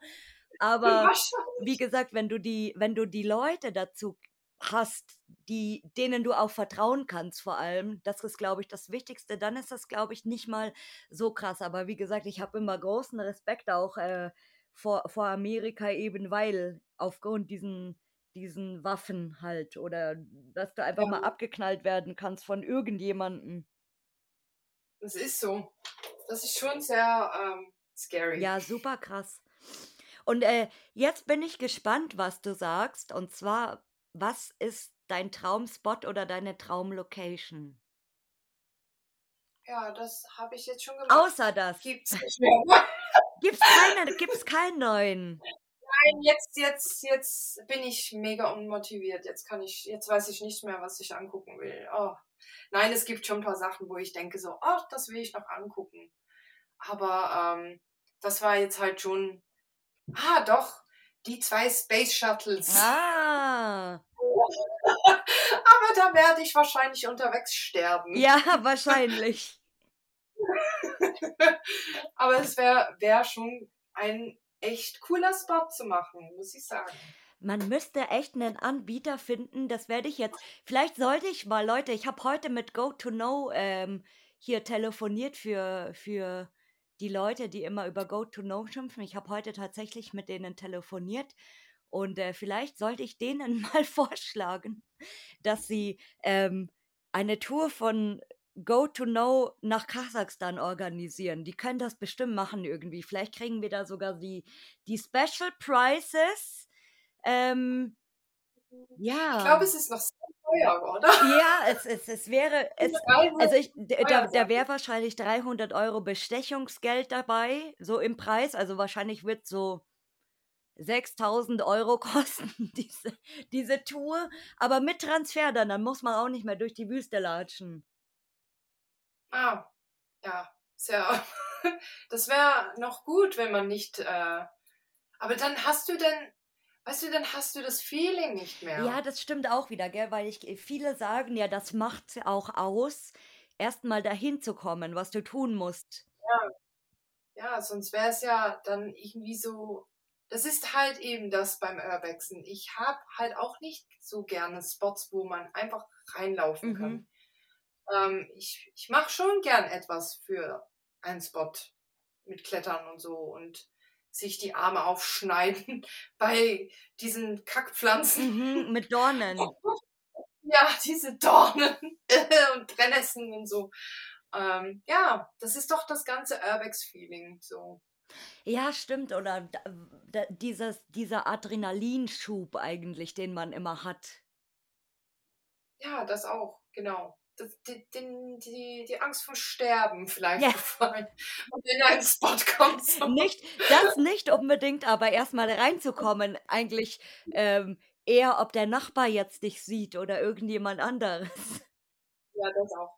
Aber wie gesagt, wenn du die, wenn du die Leute dazu hast, die, denen du auch vertrauen kannst, vor allem, das ist, glaube ich, das Wichtigste, dann ist das, glaube ich, nicht mal so krass. Aber wie gesagt, ich habe immer großen Respekt auch äh, vor, vor Amerika, eben weil aufgrund diesen, diesen Waffen halt oder dass du einfach Ja. mal abgeknallt werden kannst von irgendjemandem. Das ist so. Das ist schon sehr ähm, scary. Ja, super krass. Und äh, jetzt bin ich gespannt, was du sagst. Und zwar, was ist dein Traumspot oder deine Traumlocation? Ja, das habe ich jetzt schon gemacht. Außer das. Gibt's nicht mehr. Gibt's keine, gibt's keinen neuen. Nein, jetzt, jetzt, jetzt bin ich mega unmotiviert. Jetzt kann ich, jetzt weiß ich nicht mehr, was ich angucken will. Oh. Nein, es gibt schon ein paar Sachen, wo ich denke so, oh, das will ich noch angucken. Aber ähm, das war jetzt halt schon, ah, doch, die zwei Space Shuttles. Ah. Aber da werde ich wahrscheinlich unterwegs sterben. Ja, wahrscheinlich. Aber es wäre wär schon ein echt cooler Spot zu machen, muss ich sagen. Man müsste echt einen Anbieter finden. Das werde ich jetzt. Vielleicht sollte ich mal, Leute, ich habe heute mit Go to Know ähm, hier telefoniert für, für die Leute, die immer über Go to Know schimpfen. Ich habe heute tatsächlich mit denen telefoniert. Und äh, vielleicht sollte ich denen mal vorschlagen, dass sie ähm, eine Tour von Go to Know nach Kasachstan organisieren. Die können das bestimmt machen irgendwie. Vielleicht kriegen wir da sogar die, die Special Prices. Ähm, ja. Ich glaube, es ist noch sehr teuer, oder? Ja, es, es, es wäre. Es, also ich, da, da wäre wahrscheinlich 300 Euro Bestechungsgeld dabei, so im Preis. Also wahrscheinlich wird so 6000 Euro kosten diese, diese Tour. Aber mit Transfer dann, dann muss man auch nicht mehr durch die Wüste latschen. Ah, ja, sehr. Das wäre noch gut, wenn man nicht. Äh, aber dann hast du denn, weißt du, dann hast du das Feeling nicht mehr. Ja, das stimmt auch wieder, gell? Weil ich, viele sagen ja, das macht auch aus, erstmal dahin zu kommen, was du tun musst. Ja, sonst wäre es ja dann irgendwie so das ist halt eben das beim Urbexen. Ich habe halt auch nicht so gerne Spots, wo man einfach reinlaufen kann. Mhm. Ähm, ich ich mache schon gern etwas für einen Spot mit Klettern und so und sich die Arme aufschneiden bei diesen Kackpflanzen. Mhm, mit Dornen. Ja, diese Dornen und Brennnesseln und so. Ähm, ja, das ist doch das ganze Urbex-Feeling. So. Ja, stimmt. Oder dieses, dieser Adrenalinschub eigentlich, den man immer hat. Ja, das auch, genau. Die, die, die, Angst vor Sterben vielleicht, Ja. bevor man in einen Spot kommt. So. Nicht, das nicht unbedingt, aber erstmal reinzukommen, eigentlich ähm, eher, ob der Nachbar jetzt dich sieht oder irgendjemand anderes. Ja, das auch.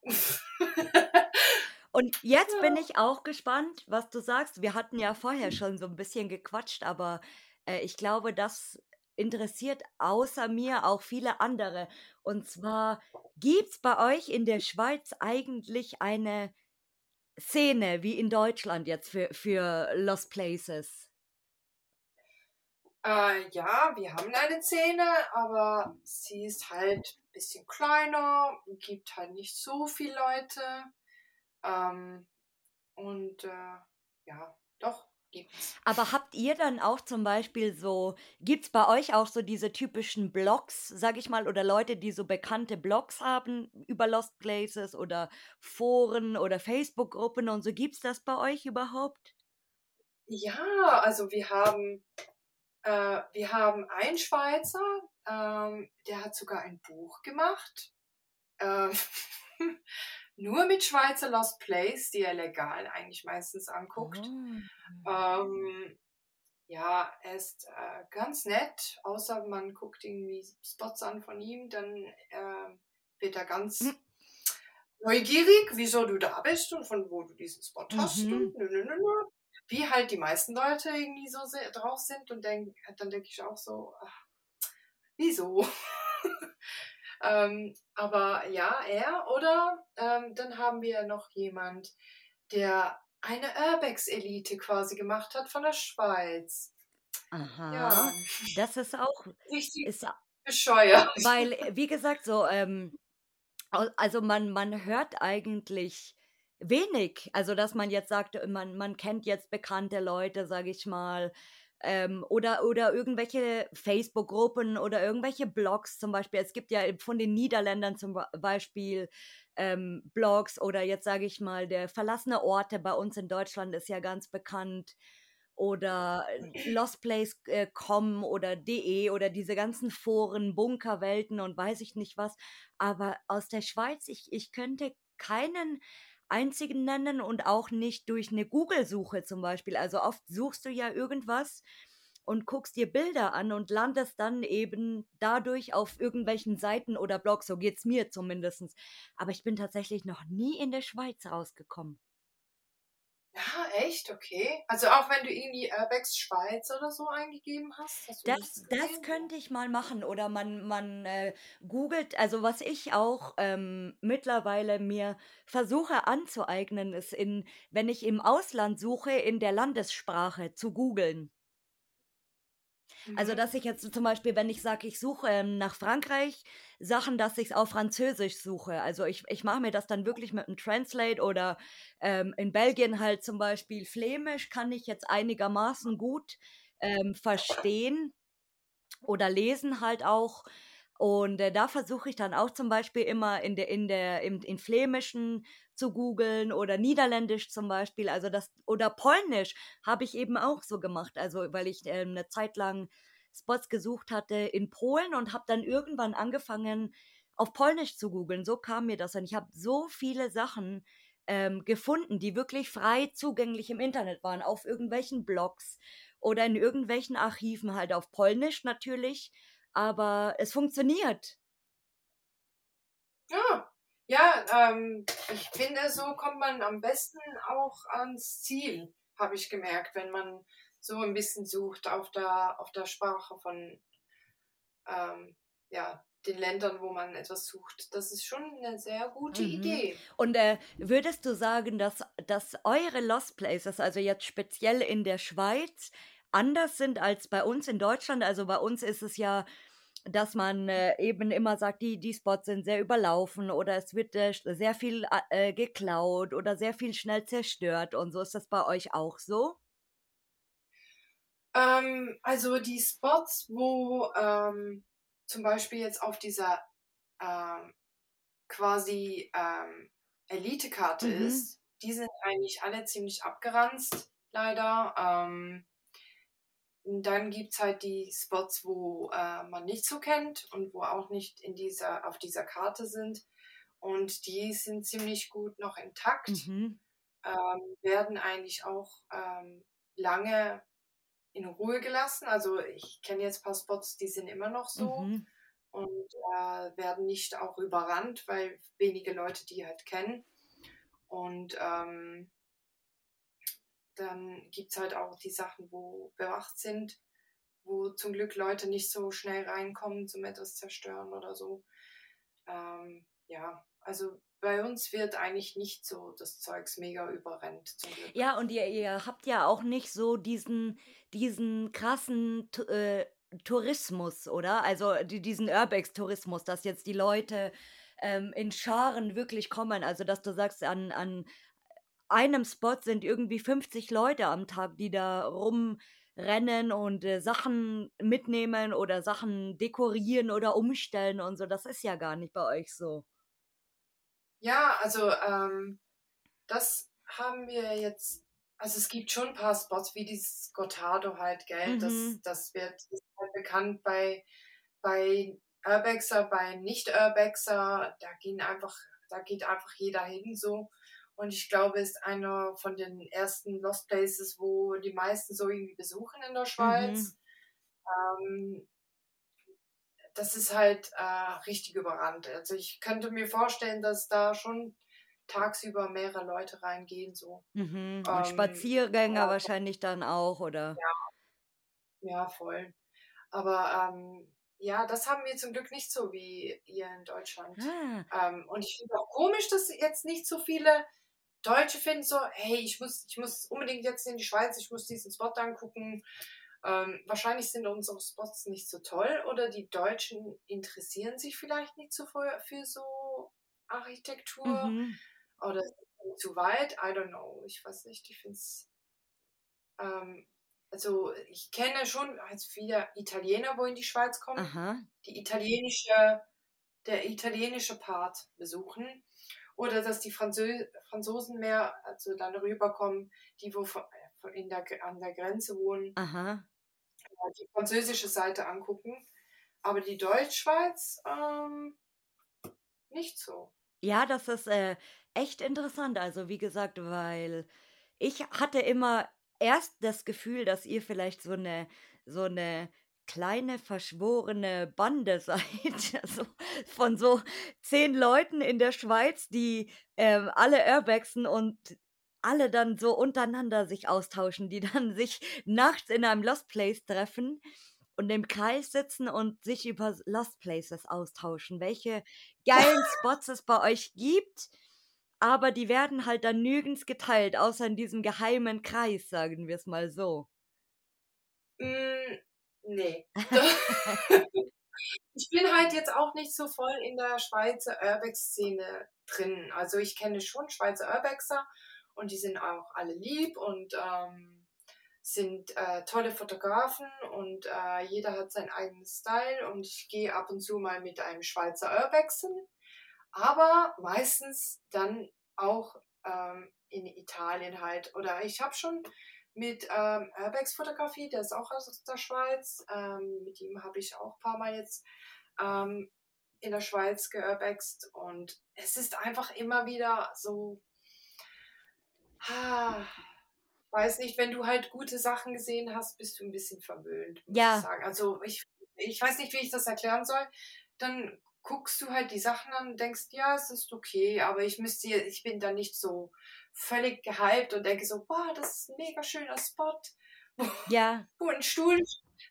Und jetzt bin Ja. ich auch gespannt, was du sagst. Wir hatten ja vorher schon so ein bisschen gequatscht, aber äh, ich glaube, das interessiert außer mir auch viele andere. Und zwar, gibt es bei euch in der Schweiz eigentlich eine Szene wie in Deutschland jetzt für, für Lost Places? Äh, ja, wir haben eine Szene, aber sie ist halt ein bisschen kleiner, gibt halt nicht so viele Leute. Ähm, und äh, ja, doch, gibt's. Aber habt ihr dann auch zum Beispiel so, gibt es bei euch auch so diese typischen Blogs, sag ich mal, oder Leute, die so bekannte Blogs haben über Lost Places oder Foren oder Facebook-Gruppen und so, gibt es das bei euch überhaupt? Ja, also wir haben, äh, wir haben einen Schweizer, ähm, der hat sogar ein Buch gemacht. Äh, nur mit Schweizer Lost Place, die er legal eigentlich meistens anguckt. Oh. Ähm, ja, er ist äh, ganz nett, außer man guckt irgendwie Spots an von ihm, dann äh, wird er ganz Hm. neugierig, wieso du da bist und von wo du diesen Spot hast. Mhm. Und nö, nö, nö. Wie halt die meisten Leute irgendwie so drauf sind und denk, dann denke ich auch so, ach, wieso? ähm, aber ja, er oder ähm, dann haben wir noch jemand, der eine Urbex-Elite quasi gemacht hat von der Schweiz. Aha, Ja, das ist auch, richtig ist bescheuert. Weil, wie gesagt, so, ähm, also man, man hört eigentlich wenig. Also, dass man jetzt sagt, man, man kennt jetzt bekannte Leute, sage ich mal, ähm, oder, oder irgendwelche Facebook-Gruppen oder irgendwelche Blogs zum Beispiel. Es gibt ja von den Niederländern zum Be- Beispiel ähm, Blogs oder jetzt sage ich mal, der verlassene Orte bei uns in Deutschland ist ja ganz bekannt oder lostplace.com oder de oder diese ganzen Foren, Bunkerwelten und weiß ich nicht was. Aber aus der Schweiz, ich, ich könnte keinen einzigen nennen und auch nicht durch eine Google-Suche zum Beispiel. Also oft suchst du ja irgendwas und guckst dir Bilder an und landest dann eben dadurch auf irgendwelchen Seiten oder Blogs. So geht's mir zumindest. Aber ich bin tatsächlich noch nie in der Schweiz rausgekommen. Ja, echt? Okay. Also auch wenn du irgendwie Urbex Schweiz oder so eingegeben hast, hast du Das, das könnte ich mal machen. Oder man, man äh, googelt, also was ich auch ähm, mittlerweile mir versuche anzueignen, ist in, wenn ich im Ausland suche, in der Landessprache zu googeln. Also, Mhm. dass ich jetzt zum Beispiel, wenn ich sage, ich suche ähm, nach Frankreich Sachen, dass ich es auf Französisch suche. Also ich, ich mache mir das dann wirklich mit einem Translate oder ähm, in Belgien halt zum Beispiel Flämisch kann ich jetzt einigermaßen gut ähm, verstehen oder lesen halt auch. Und äh, da versuche ich dann auch zum Beispiel immer in der, in der, im, in Flämischen zu googeln oder Niederländisch zum Beispiel. Also das, oder Polnisch habe ich eben auch so gemacht. Also weil ich ähm, eine Zeit lang Spots gesucht hatte in Polen und habe dann irgendwann angefangen, auf Polnisch zu googeln. So kam mir das. Und ich habe so viele Sachen ähm, gefunden, die wirklich frei zugänglich im Internet waren, auf irgendwelchen Blogs oder in irgendwelchen Archiven, halt auf Polnisch natürlich. Aber es funktioniert. Ja, ja ähm, ich finde, so kommt man am besten auch ans Ziel, habe ich gemerkt, wenn man so ein bisschen sucht auf der, auf der Sprache von ähm, ja, den Ländern, wo man etwas sucht. Das ist schon eine sehr gute Mhm. Idee. Und äh, würdest du sagen, dass, dass eure Lost Places, also jetzt speziell in der Schweiz, anders sind als bei uns in Deutschland. Also bei uns ist es ja, dass man äh, eben immer sagt, die, die Spots sind sehr überlaufen oder es wird äh, sehr viel äh, geklaut oder sehr viel schnell zerstört und so. Ist das bei euch auch so? Ähm, also die Spots, wo ähm, zum Beispiel jetzt auf dieser ähm, quasi ähm, Elite-Karte mhm. ist, die sind eigentlich alle ziemlich abgeranzt, leider. Ähm, dann gibt es halt die Spots, wo äh, man nicht so kennt und wo auch nicht in dieser, auf dieser Karte sind. Und die sind ziemlich gut noch intakt, mhm. ähm, werden eigentlich auch ähm, lange in Ruhe gelassen. Also ich kenne jetzt ein paar Spots, die sind immer noch so mhm. und äh, werden nicht auch überrannt, weil wenige Leute die halt kennen. Und ähm, dann gibt es halt auch die Sachen, wo bewacht sind, wo zum Glück Leute nicht so schnell reinkommen zum etwas zerstören oder so. Ähm, ja, also bei uns wird eigentlich nicht so das Zeugs mega überrennt. Ja, und ihr, ihr habt ja auch nicht so diesen, diesen krassen äh, Tourismus, oder? Also die, diesen Urbex-Tourismus, dass jetzt die Leute ähm, in Scharen wirklich kommen. Also dass du sagst, an, an einem Spot sind irgendwie 50 Leute am Tag, die da rumrennen und äh, Sachen mitnehmen oder Sachen dekorieren oder umstellen und so. Das ist ja gar nicht bei euch so. Ja, also ähm, das haben wir jetzt, also es gibt schon ein paar Spots wie dieses Gotardo halt, gell? Mhm. Das, das wird halt bekannt bei, bei Urbexer, bei Nicht-Urbexer, da gehen einfach, da geht einfach jeder hin so. Und ich glaube, ist einer von den ersten Lost Places, wo die meisten so irgendwie besuchen in der Schweiz. Mhm. Ähm, das ist halt äh, richtig überrannt. Also ich könnte mir vorstellen, dass da schon tagsüber mehrere Leute reingehen. So. Mhm. Ähm, Spaziergänger ja, wahrscheinlich dann auch, oder? Ja, ja voll. Aber ähm, ja, das haben wir zum Glück nicht so wie ihr in Deutschland. Ah. Ähm, und ich finde auch komisch, dass jetzt nicht so viele Deutsche finden so, hey, ich muss, ich muss unbedingt jetzt in die Schweiz, ich muss diesen Spot angucken. Ähm, wahrscheinlich sind unsere Spots nicht so toll oder die Deutschen interessieren sich vielleicht nicht so für, für so Architektur mhm. oder zu weit. I don't know. Ich weiß nicht. Ich finde es. Ähm, also ich kenne schon als viele Italiener, wo in die Schweiz kommen, Aha. die italienische, der italienische Part besuchen. Oder dass die Franzö Franzosen mehr also dann rüberkommen, die wo in der, an der Grenze wohnen, Aha. die französische Seite angucken. Aber die Deutschschweiz ähm, nicht so. Ja, das ist äh, echt interessant. Also wie gesagt, weil ich hatte immer erst das Gefühl, dass ihr vielleicht so eine so eine kleine verschworene Bande seid, also von so zehn Leuten in der Schweiz, die ähm, alle Urbexen und alle dann so untereinander sich austauschen, die dann sich nachts in einem Lost Place treffen und im Kreis sitzen und sich über Lost Places austauschen, welche geilen Spots es bei euch gibt, aber die werden halt dann nirgends geteilt, außer in diesem geheimen Kreis, sagen wir es mal so. Mm, nee. ich bin halt jetzt auch nicht so voll in der Schweizer Urbex-Szene drin. Also ich kenne schon Schweizer Urbexer und die sind auch alle lieb und ähm, sind äh, tolle Fotografen und äh, jeder hat seinen eigenen Style und ich gehe ab und zu mal mit einem Schweizer Urbexen, aber meistens dann auch ähm, in Italien halt. Oder ich habe schon mit ähm, Urbex Fotografie, der ist auch aus der Schweiz, ähm, mit ihm habe ich auch ein paar Mal jetzt ähm, in der Schweiz geurbext und es ist einfach immer wieder so ah, weiß nicht, wenn du halt gute Sachen gesehen hast, bist du ein bisschen verwöhnt, muss ja. ich sagen. Also ich, ich weiß nicht, wie ich das erklären soll. Dann guckst du halt die Sachen an und denkst, ja, es ist okay, aber ich müsste, ich bin da nicht so völlig gehypt und denke so, boah, das ist ein mega schöner Spot, wo, ja. wo ein Stuhl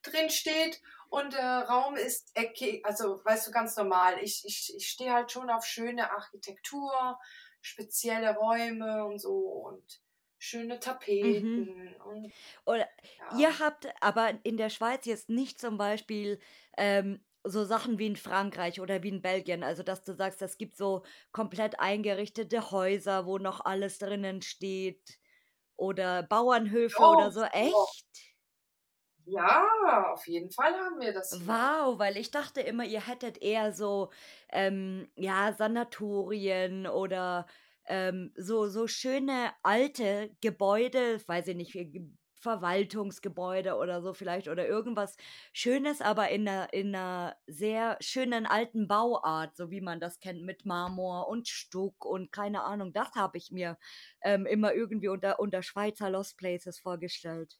drin steht und der Raum ist eckig, also weißt du, ganz normal. Ich, ich, ich stehe halt schon auf schöne Architektur, spezielle Räume und so. Und schöne Mhm. Tapeten und Oder ja. ihr habt aber in der Schweiz jetzt nicht zum Beispiel, ähm, so Sachen wie in Frankreich oder wie in Belgien, also, dass du sagst, es gibt so komplett eingerichtete Häuser, wo noch alles drinnen steht oder Bauernhöfe oder Doch, so, echt? Ja, auf jeden Fall haben wir das. Wow, weil ich dachte immer, ihr hättet eher so, ähm, ja, Sanatorien oder, ähm, so so schöne alte Gebäude, weiß ich nicht, Verwaltungsgebäude oder so vielleicht oder irgendwas Schönes, aber in 'ner in 'ner sehr schönen alten Bauart, so wie man das kennt mit Marmor und Stuck und keine Ahnung. Das habe ich mir, ähm, immer irgendwie unter unter Schweizer Lost Places vorgestellt.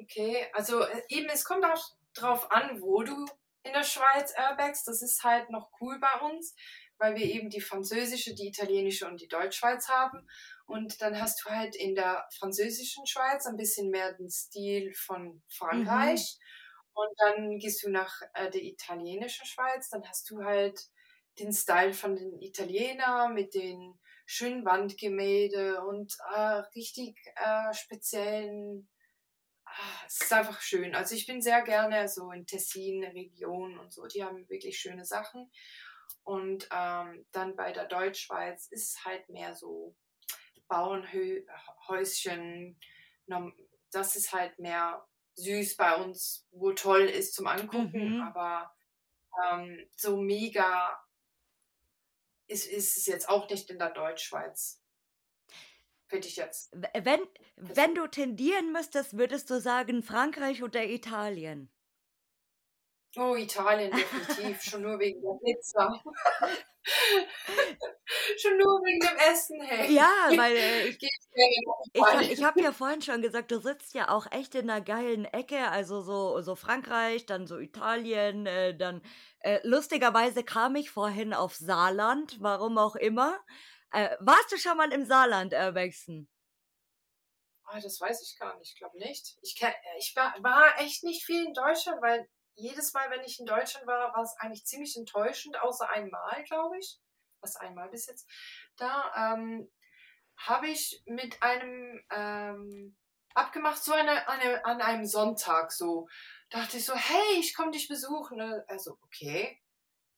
Okay, also äh, eben, es kommt auch drauf an, wo du in der Schweiz airbagst. Das ist halt noch cool bei uns, weil wir eben die französische, die italienische und die Deutschschweiz haben. Und dann hast du halt in der französischen Schweiz ein bisschen mehr den Stil von Mhm. Frankreich. Und dann gehst du nach äh, der italienischen Schweiz, dann hast du halt den Style von den Italienern mit den schönen Wandgemälde und äh, richtig äh, speziellen Ah, es ist einfach schön. Also ich bin sehr gerne so in Tessin, Region und so. Die haben wirklich schöne Sachen. Und ähm, dann bei der Deutschschweiz ist halt mehr so Bauernhäuschen. Das ist halt mehr süß bei uns, wo toll ist zum Angucken, Mhm. aber ähm, so mega ist, ist es jetzt auch nicht in der Deutschschweiz. Finde ich jetzt. Wenn wenn du tendieren müsstest, würdest du sagen Frankreich oder Italien? Oh, Italien definitiv, schon nur wegen der Pizza. Schon nur wegen dem Essen, hey. Ja, weil, äh, ich ich habe ja vorhin schon gesagt, du sitzt ja auch echt in 'ner geilen Ecke, also so so Frankreich, dann so Italien, äh, dann äh, lustigerweise kam ich vorhin auf Saarland, warum auch immer. Äh, warst du schon mal im Saarland, Urbexen? Ah, das weiß ich gar nicht, ich glaube nicht. Ich ich war war echt nicht viel in Deutschland, weil jedes Mal, wenn ich in Deutschland war, war es eigentlich ziemlich enttäuschend, außer einmal, glaube ich. Was einmal bis jetzt. Da ähm, habe ich mit einem ähm, abgemacht, so eine, eine, an einem Sonntag so. Dachte ich so, hey, ich komme dich besuchen. Also, okay.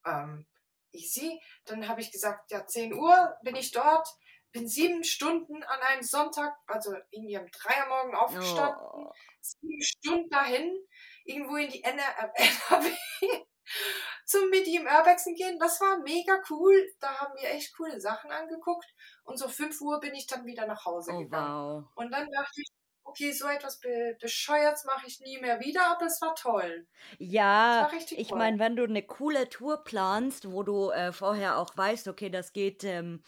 Ähm, easy. Dann habe ich gesagt, ja, 10 Uhr bin ich dort. Bin sieben Stunden an einem Sonntag, also irgendwie am 3 Uhr morgen aufgestanden, Oh. sieben Stunden dahin, irgendwo in die NR NRW zum mit ihm Urbexen gehen. Das war mega cool. Da haben wir echt coole Sachen angeguckt. Und so 5 Uhr bin ich dann wieder nach Hause Oh, gegangen. wow. Und dann dachte ich, okay, so etwas be Bescheuertes mache ich nie mehr wieder, aber es war toll. Ja, war richtig ich meine, wenn du 'ne coole Tour planst, wo du, äh, vorher auch weißt, okay, das geht, ähm,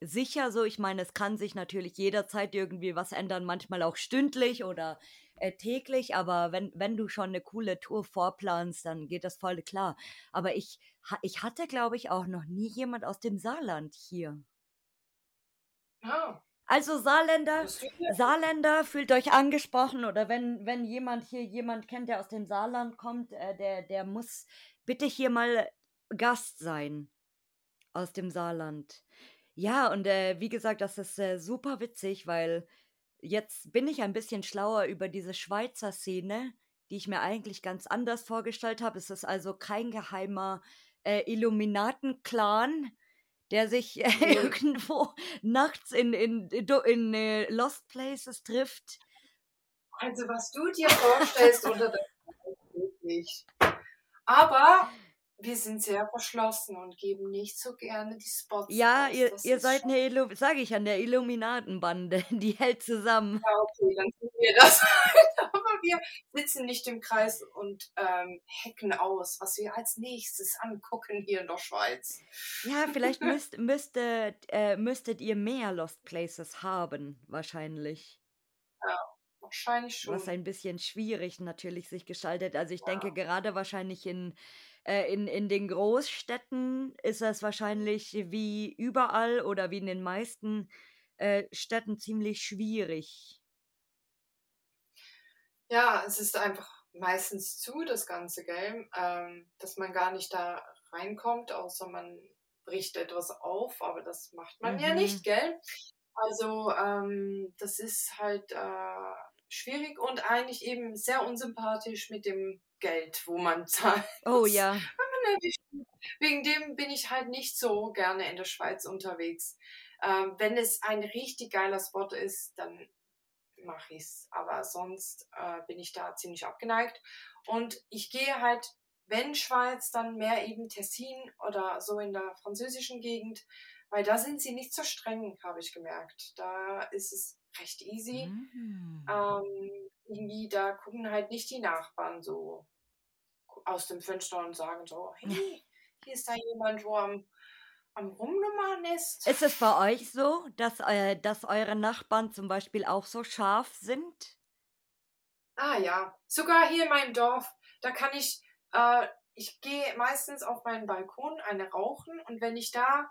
sicher so. Ich meine, es kann sich natürlich jederzeit irgendwie was ändern, manchmal auch stündlich oder, äh, täglich, aber wenn wenn du schon 'ne coole Tour vorplanst, dann geht das voll klar. Aber ich ich hatte, glaube ich, auch noch nie jemand aus dem Saarland hier. Ja, Also, Saarländer Saarländer, fühlt euch angesprochen oder wenn wenn jemand hier jemand kennt, der aus dem Saarland kommt, äh, der der muss bitte hier mal Gast sein aus dem Saarland. Ja, und, äh, wie gesagt, das ist, äh, super witzig, weil jetzt bin ich ein bisschen schlauer über diese Schweizer Szene, die ich mir eigentlich ganz anders vorgestellt habe. Es ist also kein geheimer, äh, Illuminaten-Clan, der sich äh, irgendwo nachts in in do in, äh, Lost Places trifft. Also, was du dir vorstellst unter der wirklich. Aber wir sind sehr verschlossen und geben nicht so gerne die Spots Ja, raus. ihr Das ihr seid schon 'ne Illu sage ich ja, 'ne Illuminatenbande, die hält zusammen. Ja, okay, dann sind wir das. Aber wir sitzen nicht im Kreis und, ähm, hacken aus, was wir als Nächstes angucken hier in der Schweiz. Ja, vielleicht müsst müsstet äh, müsstet ihr mehr Lost Places haben, wahrscheinlich. Ja, wahrscheinlich Was schon. ein bisschen schwierig natürlich sich gestaltet. Also, ich Ja. denke gerade wahrscheinlich in äh, in in den Großstädten ist das wahrscheinlich wie überall oder wie in den meisten, äh, Städten ziemlich schwierig. Ja, es ist einfach meistens zu, das ganze Game, ähm, dass man gar nicht da reinkommt, außer man bricht etwas auf, aber das macht man ja Mhm. nicht, gell? Also ähm, das ist halt äh, schwierig und eigentlich eben sehr unsympathisch mit dem Geld, wo man zahlt. Oh ja. Wegen dem bin ich halt nicht so gerne in der Schweiz unterwegs. Ähm, wenn es ein richtig geiler Spot ist, dann mache ich es. Aber sonst äh, bin ich da ziemlich abgeneigt. Und ich gehe halt, wenn Schweiz, dann mehr eben Tessin oder so in der französischen Gegend, weil da sind sie nicht so streng, habe ich gemerkt. Da ist es recht easy. Mhm. Ähm, irgendwie, da gucken halt nicht die Nachbarn so aus dem Fenster und sagen so, hey, hier ist da jemand, wo am, am Rumnummern ist. Ist es bei euch so, dass, äh, dass eure Nachbarn zum Beispiel auch so scharf sind? Ah ja, sogar hier in meinem Dorf, da kann ich, äh, ich gehe meistens auf meinen Balkon eine rauchen und wenn ich da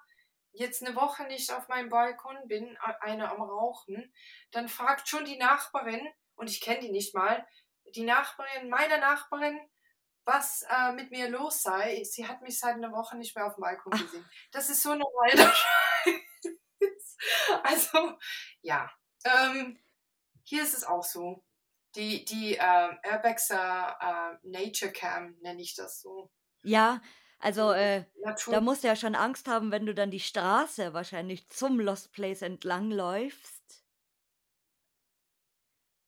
jetzt eine Woche nicht auf meinem Balkon bin, eine am Rauchen, dann fragt schon die Nachbarin, und ich kenne die nicht mal, die Nachbarin meiner Nachbarin, was äh, mit mir los sei. Sie hat mich seit einer Woche nicht mehr auf dem Balkon gesehen. Das ist so normal. also, ja. Ähm, hier ist es auch so. Die, die äh, Urbexer äh, Nature Cam nenne ich das so. Ja, also äh, da musst du ja schon Angst haben, wenn du dann die Straße wahrscheinlich zum Lost Place entlang läufst.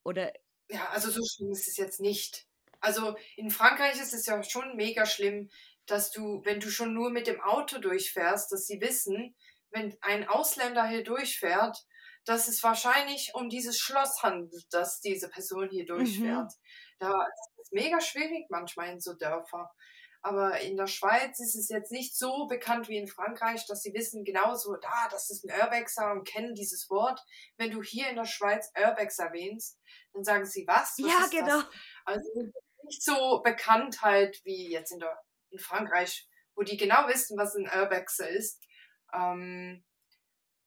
Oder. Ja, also so schlimm ist es jetzt nicht. Also in Frankreich ist es ja schon mega schlimm, dass du, wenn du schon nur mit dem Auto durchfährst, dass sie wissen, wenn ein Ausländer hier durchfährt, dass es wahrscheinlich um dieses Schloss handelt, dass diese Person hier mhm. durchfährt. Mhm. Da ist es mega schwierig manchmal in so Dörfer. Aber in der Schweiz ist es jetzt nicht so bekannt wie in Frankreich, dass sie wissen genauso, da, das ist ein Urbexer und kennen dieses Wort. Wenn du hier in der Schweiz Urbex erwähnst, dann sagen sie, was? was ja, genau. Das? Also nicht so bekannt halt wie jetzt in, der, in Frankreich, wo die genau wissen, was ein Urbexer ist. Ähm,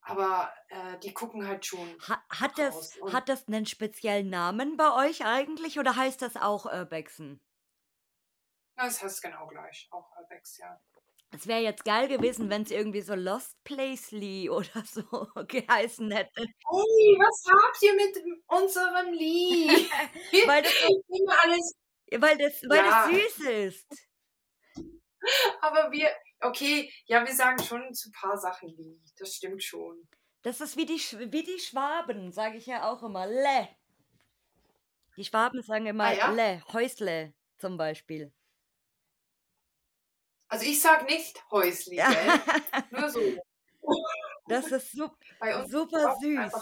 aber äh, die gucken halt schon. Ha hat, das, hat das einen speziellen Namen bei euch eigentlich oder heißt das auch Urbexen? Das heißt genau gleich, auch Urbex, ja. Es wäre jetzt geil gewesen, wenn es irgendwie so Lost Placely oder so geheißen hätte. Ui, was habt ihr mit unserem Lied? weil das, alles weil das, weil ja. das süß ist. Aber wir, okay, ja, wir sagen schon zu ein paar Sachen Lied. Das stimmt schon. Das ist wie die, wie die Schwaben, sage ich ja auch immer. Le. Die Schwaben sagen immer ah, ja? Le, Häusle zum Beispiel. Also ich sage nicht Häusli, ja. nur so. Das ist super, super süß.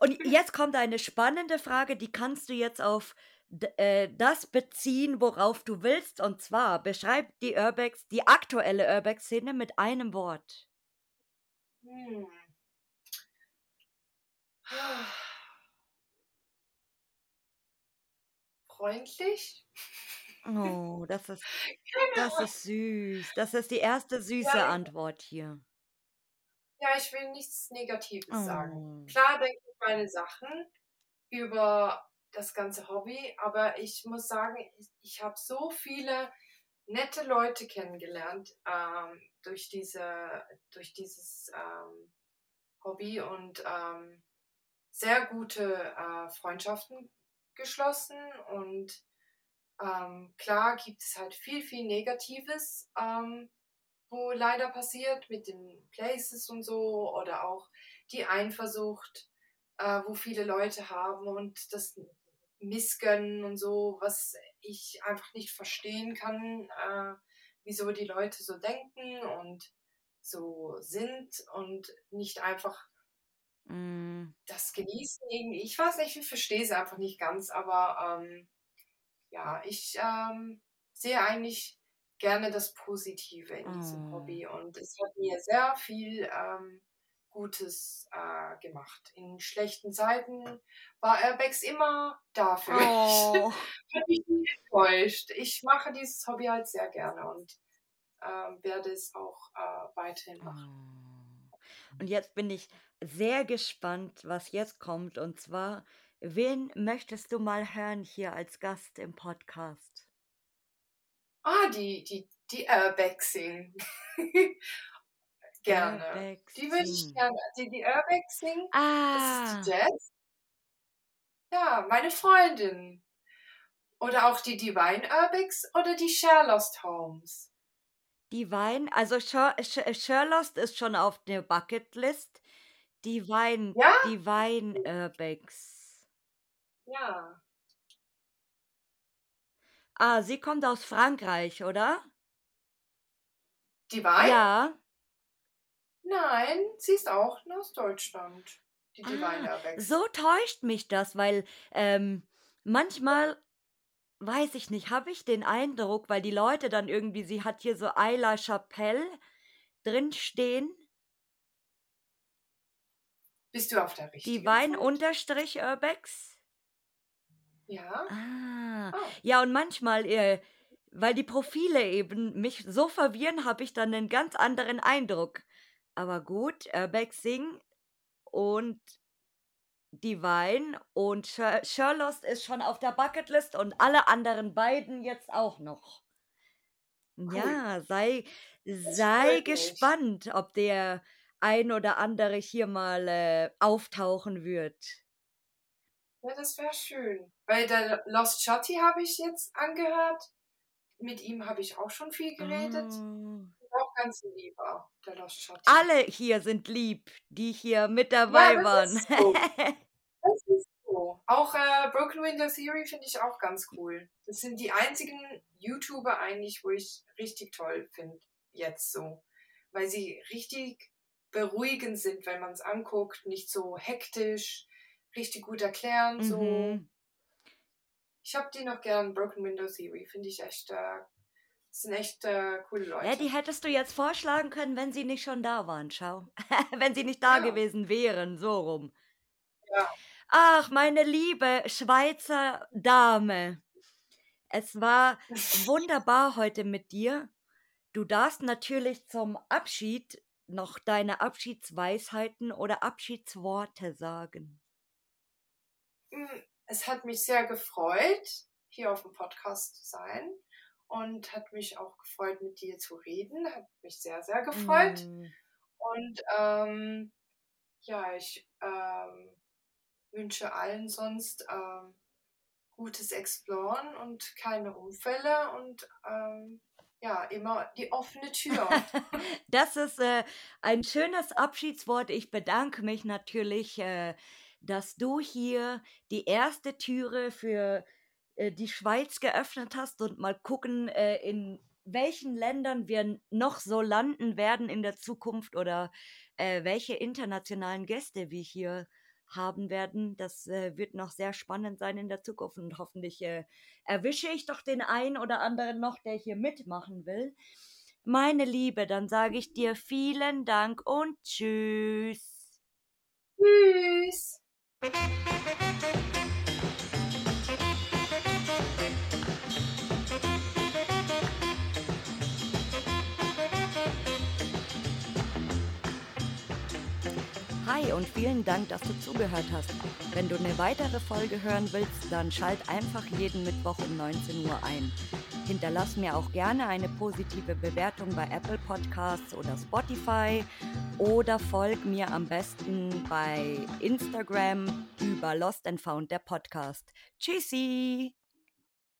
Und jetzt kommt eine spannende Frage, die kannst du jetzt auf äh, das beziehen, worauf du willst. Und zwar beschreib die Urbex, die aktuelle Urbex-Szene mit einem Wort. Hm. Freundlich? Oh, das ist, das ist süß. Das ist die erste süße ja, Antwort hier. Ja, ich will nichts Negatives oh. sagen. Klar denke ich meine Sachen über das ganze Hobby, aber ich muss sagen, ich, ich habe so viele nette Leute kennengelernt ähm, durch, diese, durch dieses ähm, Hobby und ähm, sehr gute äh, Freundschaften geschlossen und ähm, klar gibt es halt viel, viel Negatives, ähm, wo leider passiert mit den Places und so oder auch die Eifersucht, äh, wo viele Leute haben und das Missgönnen und so, was ich einfach nicht verstehen kann, äh, wieso die Leute so denken und so sind und nicht einfach mm. das genießen. Ich weiß nicht, ich verstehe es einfach nicht ganz, aber ähm, ja, ich ähm, sehe eigentlich gerne das Positive in diesem oh. Hobby und es hat mir sehr viel ähm, Gutes äh, gemacht. In schlechten Zeiten war Airbags immer da für mich. Oh. hat mich nie enttäuscht. Ich mache dieses Hobby halt sehr gerne und äh, werde es auch äh, weiterhin machen. Oh. Und jetzt bin ich sehr gespannt, was jetzt kommt. Und zwar Wen möchtest du mal hören hier als Gast im Podcast? Ah, die, die, die Urbexing. gerne. Urbex Die würde ich gerne. Die, die Urbex singen. Das Ah, ist die Jazz. Ja, meine Freundin. Oder auch die Divine Urbex oder die Share Lost Homes. Divine, also Sher Sher Sherlost ist schon auf der Bucketlist. Divine, Ja? Divine Urbex. Ja. Ah, sie kommt aus Frankreich, oder? Divine? Ja. Nein, sie ist auch aus Deutschland. Die Divine Ah, Urbex. so täuscht mich das, weil ähm, manchmal weiß ich nicht, habe ich den Eindruck, weil die Leute dann irgendwie, sie hat hier so Ayla Chapelle drinstehen, Bist du auf der richtigen Divine unterstrich Urbex. Ja. Ah, Oh. ja, und manchmal, äh, weil die Profile eben mich so verwirren, habe ich dann einen ganz anderen Eindruck. Aber gut, Urbex Sing und Divine und Sher Sherlost ist schon auf der Bucketlist und alle anderen beiden jetzt auch noch. Cool. Ja, sei, sei gespannt, ob der ein oder andere hier mal äh, auftauchen wird. Ja, das wäre schön. Weil der Lost Shotty habe ich jetzt angehört. Mit ihm habe ich auch schon viel geredet. Ist auch ganz lieber, der Lost Shotty. Alle hier sind lieb, die hier mit Ja, dabei das waren. ist so. Das ist so. Auch äh, Broken Window Theory finde ich auch ganz cool. Das sind die einzigen YouTuber eigentlich, wo ich richtig toll finde. Jetzt so. Weil sie richtig beruhigend sind, wenn man es anguckt. Nicht so hektisch, richtig gut erklären. So. Mhm. Ich habe die noch gern. Broken Window Theory finde ich echt. Äh, das sind echt äh, coole Leute. Ja, die hättest du jetzt vorschlagen können, wenn sie nicht schon da waren, schau. wenn sie nicht da Ja. gewesen wären, so rum. Ja. Ach, meine liebe Schweizer Dame. Es war wunderbar heute mit dir. Du darfst natürlich zum Abschied noch deine Abschiedsweisheiten oder Abschiedsworte sagen. Es hat mich sehr gefreut, hier auf dem Podcast zu sein. Und hat mich auch gefreut, mit dir zu reden. Hat mich sehr, sehr gefreut. Mm. Und ähm, ja, ich ähm, wünsche allen sonst ähm, gutes Exploren und keine Unfälle und ähm, ja, immer die offene Tür. Das ist äh, ein schönes Abschiedswort. Ich bedanke mich natürlich, äh, dass du hier die erste Türe für äh, die Schweiz geöffnet hast und mal gucken, äh, in welchen Ländern wir noch so landen werden in der Zukunft oder äh, welche internationalen Gäste wir hier haben werden. Das äh, wird noch sehr spannend sein in der Zukunft und hoffentlich äh, erwische ich doch den einen oder anderen noch, der hier mitmachen will. Meine Liebe, dann sage ich dir vielen Dank und tschüss. Tschüss! Hi und vielen Dank, dass du zugehört hast. Wenn du eine weitere Folge hören willst, dann schalt einfach jeden Mittwoch um 19 Uhr ein. Hinterlass mir auch gerne eine positive Bewertung bei Apple Podcasts oder Spotify oder folg mir am besten bei Instagram über Lost and Found der Podcast. Tschüssi!